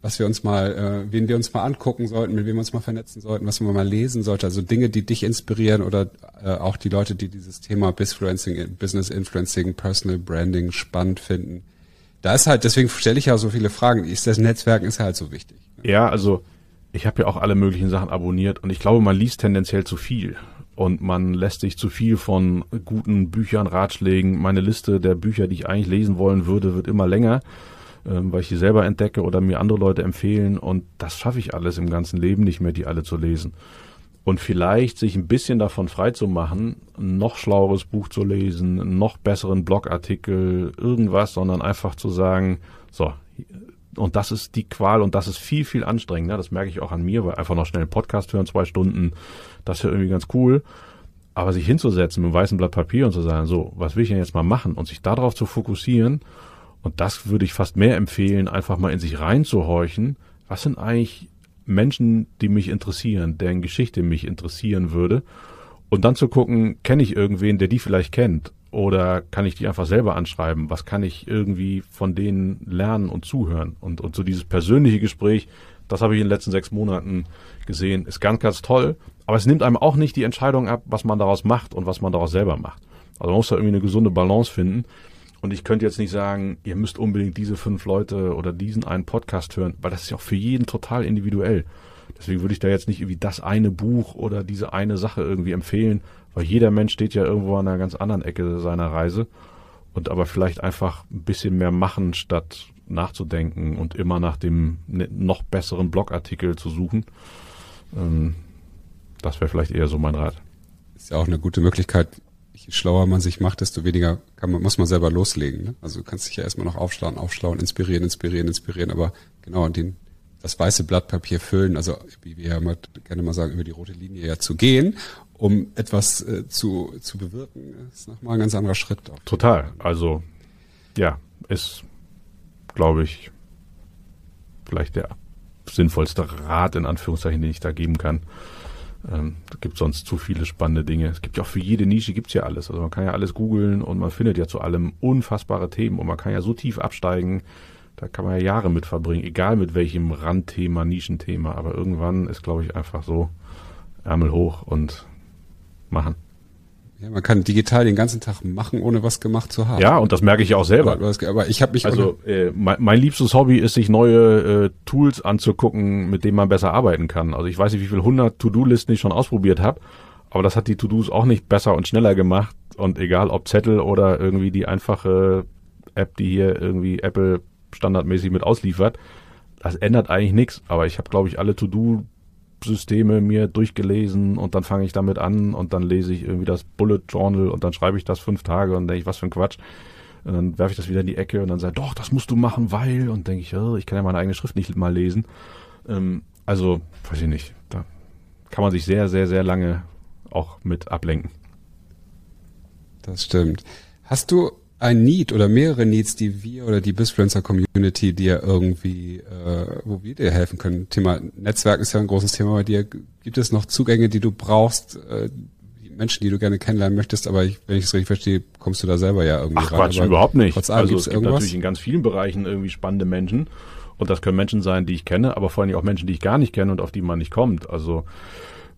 was wir uns mal, äh, wen wir uns mal angucken sollten, mit wem wir uns mal vernetzen sollten, was man mal lesen sollte, also Dinge, die dich inspirieren oder äh, auch die Leute, die dieses Thema Bisfluencing, Business Influencing, Personal Branding spannend finden. Da ist halt, deswegen stelle ich ja so viele Fragen. Ist das Netzwerken ist halt so wichtig. Ja, also ich habe ja auch alle möglichen Sachen abonniert und ich glaube, man liest tendenziell zu viel und man lässt sich zu viel von guten Büchern, Ratschlägen. Meine Liste der Bücher, die ich eigentlich lesen wollen würde, wird immer länger ähm, weil ich die selber entdecke oder mir andere Leute empfehlen. Und das schaffe ich alles im ganzen Leben nicht mehr, die alle zu lesen. Und vielleicht sich ein bisschen davon frei zu machen, noch schlaueres Buch zu lesen, noch besseren Blogartikel, irgendwas, sondern einfach zu sagen, so, und das ist die Qual und das ist viel, viel anstrengender. Das merke ich auch an mir, weil einfach noch schnell einen Podcast hören, zwei Stunden, das ist ja irgendwie ganz cool. Aber sich hinzusetzen mit einem weißen Blatt Papier und zu sagen, so, was will ich denn jetzt mal machen und sich darauf zu fokussieren und das würde ich fast mehr empfehlen, einfach mal in sich reinzuhorchen. Was sind eigentlich Menschen, die mich interessieren, deren Geschichte mich interessieren würde? Und dann zu gucken, kenne ich irgendwen, der die vielleicht kennt? Oder kann ich die einfach selber anschreiben? Was kann ich irgendwie von denen lernen und zuhören? Und, und so dieses persönliche Gespräch, das habe ich in den letzten sechs Monaten gesehen, ist ganz, ganz toll. Aber es nimmt einem auch nicht die Entscheidung ab, was man daraus macht und was man daraus selber macht. Also man muss da irgendwie eine gesunde Balance finden. Und ich könnte jetzt nicht sagen, ihr müsst unbedingt diese fünf Leute oder diesen einen Podcast hören, weil das ist ja auch für jeden total individuell. Deswegen würde ich da jetzt nicht irgendwie das eine Buch oder diese eine Sache irgendwie empfehlen, weil jeder Mensch steht ja irgendwo an einer ganz anderen Ecke seiner Reise und aber vielleicht einfach ein bisschen mehr machen, statt nachzudenken und immer nach dem ne, noch besseren Blogartikel zu suchen. Ähm, das wäre vielleicht eher so mein Rat. Ist ja auch eine gute Möglichkeit, je schlauer man sich macht, desto weniger kann man, muss man selber loslegen. Ne? Also du kannst dich ja erstmal noch aufschlauen, aufschlauen, inspirieren, inspirieren, inspirieren, aber genau den, das weiße Blatt Papier füllen, also wie wir ja mal, gerne mal sagen, über die rote Linie ja zu gehen, um etwas äh, zu, zu bewirken, ist nochmal ein ganz anderer Schritt. Total. Also ja, ist, glaube ich, vielleicht der sinnvollste Rat in Anführungszeichen, den ich da geben kann. Ähm, da gibt sonst zu viele spannende Dinge. Es gibt ja auch für jede Nische gibt's ja alles. Also man kann ja alles googeln und man findet ja zu allem unfassbare Themen und man kann ja so tief absteigen, da kann man ja Jahre mit verbringen, egal mit welchem Randthema, Nischenthema. Aber irgendwann ist, glaube ich, einfach so Ärmel hoch und machen. Ja, man kann digital den ganzen Tag machen, ohne was gemacht zu haben. Ja, und das merke ich auch selber. Aber, aber ich habe mich also äh, mein, mein liebstes Hobby ist, sich neue äh, Tools anzugucken, mit denen man besser arbeiten kann. Also ich weiß nicht, wie viel hundert To-Do-Listen ich schon ausprobiert habe, aber das hat die To-Dos auch nicht besser und schneller gemacht. Und egal ob Zettel oder irgendwie die einfache App, die hier irgendwie Apple standardmäßig mit ausliefert, das ändert eigentlich nichts. Aber ich habe, glaube ich, alle To-Do Systeme mir durchgelesen und dann fange ich damit an und dann lese ich irgendwie das Bullet Journal und dann schreibe ich das fünf Tage und denke ich, was für ein Quatsch. Und dann werfe ich das wieder in die Ecke und dann sage doch, das musst du machen, weil und denke ich, oh, ich kann ja meine eigene Schrift nicht mal lesen. Ähm, also, weiß ich nicht. Da kann man sich sehr, sehr, sehr lange auch mit ablenken. Das stimmt. Hast du ein Need oder mehrere Needs, die wir oder die Bisfluencer Community dir irgendwie, äh, wo wir dir helfen können. Thema Netzwerk ist ja ein großes Thema bei dir. Gibt es noch Zugänge, die du brauchst, äh, Menschen, die du gerne kennenlernen möchtest, aber ich, wenn ich es richtig verstehe, kommst du da selber ja irgendwie Ach, rein. Quatsch, überhaupt nicht. Trotz allem, also es gibt irgendwas? natürlich in ganz vielen Bereichen irgendwie spannende Menschen und das können Menschen sein, die ich kenne, aber vor allem auch Menschen, die ich gar nicht kenne und auf die man nicht kommt. Also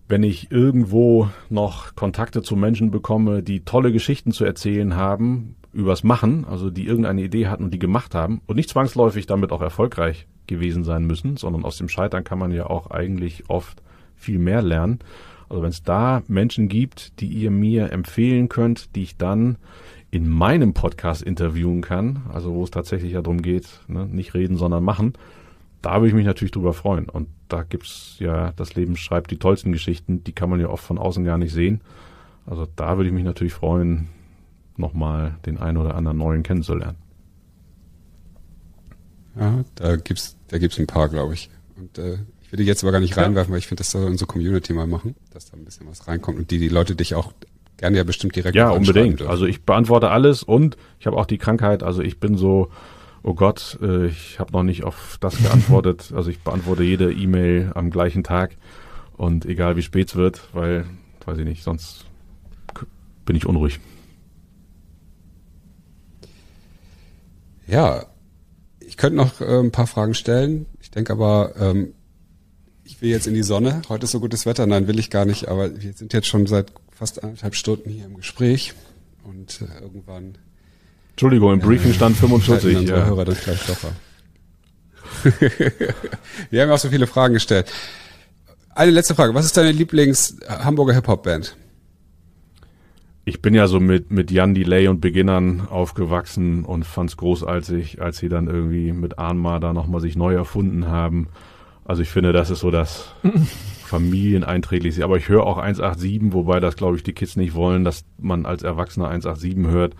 wenn ich irgendwo noch Kontakte zu Menschen bekomme, die tolle Geschichten zu erzählen haben, übers Machen, also die irgendeine Idee hatten und die gemacht haben und nicht zwangsläufig damit auch erfolgreich gewesen sein müssen, sondern aus dem Scheitern kann man ja auch eigentlich oft viel mehr lernen. Also wenn es da Menschen gibt, die ihr mir empfehlen könnt, die ich dann in meinem Podcast interviewen kann, also wo es tatsächlich ja darum geht, ne, nicht reden, sondern machen, da würde ich mich natürlich drüber freuen. Und da gibt's ja, das Leben schreibt die tollsten Geschichten, die kann man ja oft von außen gar nicht sehen. Also da würde ich mich natürlich freuen, nochmal den einen oder anderen neuen kennenzulernen. Ja, da gibt's, da gibt's ein paar, glaube ich. Und äh, ich will die jetzt aber gar nicht reinwerfen, weil ich finde, das soll unsere Community mal machen, dass da ein bisschen was reinkommt und die, die Leute dich auch gerne ja bestimmt direkt Ja, unbedingt. Also ich beantworte alles und ich habe auch die Krankheit, also ich bin so, oh Gott, äh, ich habe noch nicht auf das geantwortet. also ich beantworte jede E-Mail am gleichen Tag und egal wie spät es wird, weil, weiß ich nicht, sonst bin ich unruhig. Ja, ich könnte noch äh, ein paar Fragen stellen. Ich denke aber, ähm, ich will jetzt in die Sonne. Heute ist so gutes Wetter. Nein, will ich gar nicht. Aber wir sind jetzt schon seit fast anderthalb Stunden hier im Gespräch. Und äh, irgendwann... Entschuldigung, im Briefing stand 45. Unsere ja. Hörer das gleich doch Wir haben auch so viele Fragen gestellt. Eine letzte Frage. Was ist deine Lieblings-Hamburger Hip-Hop-Band? Ich bin ja so mit, mit Jan Delay und Beginnern aufgewachsen und fand's großartig, als sie dann irgendwie mit Anma da nochmal sich neu erfunden haben. Also ich finde, das ist so das familieneinträglichste. Aber ich höre auch 187, wobei das, glaube ich, die Kids nicht wollen, dass man als Erwachsener 187 hört.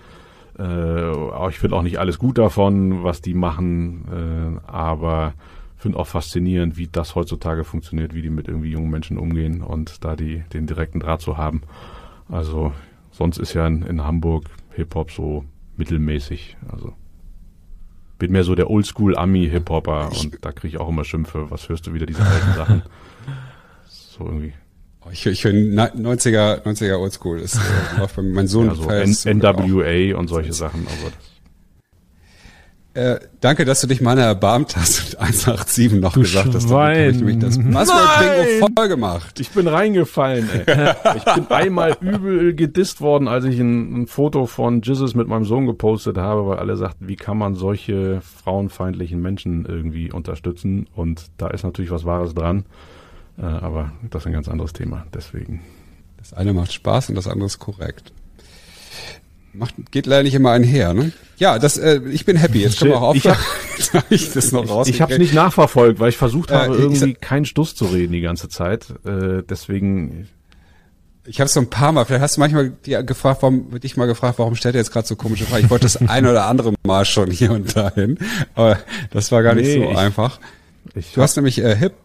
Äh, ich finde auch nicht alles gut davon, was die machen, äh, aber finde auch faszinierend, wie das heutzutage funktioniert, wie die mit irgendwie jungen Menschen umgehen und da die den direkten Draht zu haben. Also Sonst ist ja in, in Hamburg Hip-Hop so mittelmäßig. Also bin mehr so der Oldschool-Ami-Hip-Hopper und da kriege ich auch immer Schimpfe. Was hörst du wieder, diese alten Sachen? So irgendwie. Oh, ich, ich höre 90er, 90er Oldschool. Das äh, läuft bei mein Sohn. Ja, so NWA und solche Sachen. Aber das äh, danke, dass du dich meiner erbarmt hast und 187 noch du gesagt hast. Damit ich mich das Buzzword-Bingo voll gemacht. Ich bin reingefallen, ey. ich bin einmal übel gedisst worden, als ich ein, ein Foto von Jesus mit meinem Sohn gepostet habe, weil alle sagten, wie kann man solche frauenfeindlichen Menschen irgendwie unterstützen? Und da ist natürlich was Wahres dran. Äh, aber das ist ein ganz anderes Thema. Deswegen. Das eine macht Spaß und das andere ist korrekt. Macht, geht leider nicht immer einher, ne? Ja, das, äh, ich bin happy. Jetzt können wir auch aufhören. Ich, hab, ich das noch raus. Ich habe es nicht nachverfolgt, weil ich versucht habe, äh, irgendwie keinen Stuss zu reden die ganze Zeit. Äh, deswegen. Ich habe es so ein paar Mal. Vielleicht hast du manchmal gefragt, warum dich mal gefragt, warum stellt er jetzt gerade so komische Fragen? Ich wollte das ein oder andere Mal schon hier und dahin, aber das war gar nicht nee, so ich, einfach. Ich du hast nämlich äh, Hip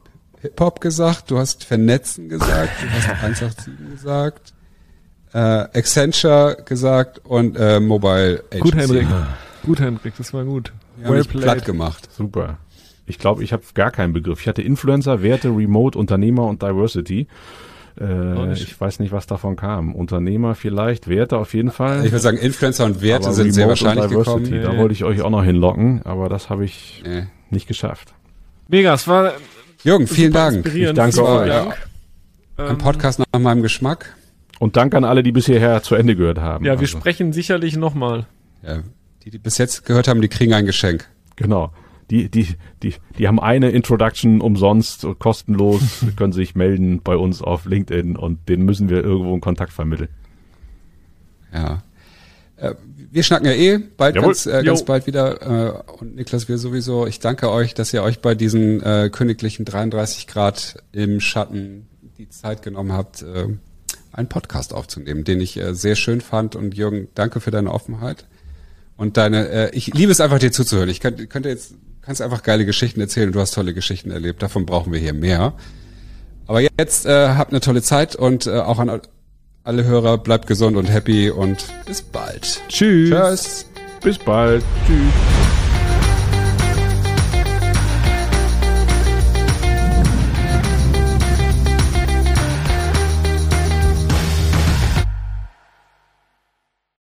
Hip Hop gesagt, du hast vernetzen gesagt, du hast 187 gesagt äh, Accenture gesagt und äh, Mobile Agency. Gut, Henrik. Gut, Henrik, das war gut. Ja, well platt gemacht. Super. Ich glaube, ich habe gar keinen Begriff. Ich hatte Influencer, Werte, Remote, Unternehmer und Diversity. Äh, ich weiß nicht, was davon kam. Unternehmer vielleicht, Werte auf jeden Fall. Ich würde sagen, Influencer und Werte sind sehr wahrscheinlich gekommen. Nee. Da wollte ich euch auch noch hinlocken, aber das habe ich nee. nicht geschafft. Mega, es war Jürgen, vielen Dank. Ich danke euch. Ja. Ein Podcast nach meinem Geschmack. Und Dank an alle, die bisher zu Ende gehört haben. Ja, wir also. sprechen sicherlich nochmal. Ja, die, die bis jetzt gehört haben, die kriegen ein Geschenk. Genau. Die, die, die, die haben eine Introduction umsonst, kostenlos, können sich melden bei uns auf LinkedIn und denen müssen wir irgendwo einen Kontakt vermitteln. Ja. Äh, wir schnacken ja eh bald ganz, äh, ganz bald wieder. Äh, und Niklas, wir sowieso, ich danke euch, dass ihr euch bei diesen äh, königlichen 33 Grad im Schatten die Zeit genommen habt. Einen Podcast aufzunehmen, den ich äh, sehr schön fand. Und Jürgen, danke für deine Offenheit. Und deine, äh, ich liebe es einfach dir zuzuhören. Ich könnte, könnte jetzt, kannst einfach geile Geschichten erzählen. Du hast tolle Geschichten erlebt. Davon brauchen wir hier mehr. Aber jetzt äh, habt eine tolle Zeit und äh, auch an alle Hörer, bleibt gesund und happy und bis bald. Tschüss. Tschüss. Bis bald. Tschüss.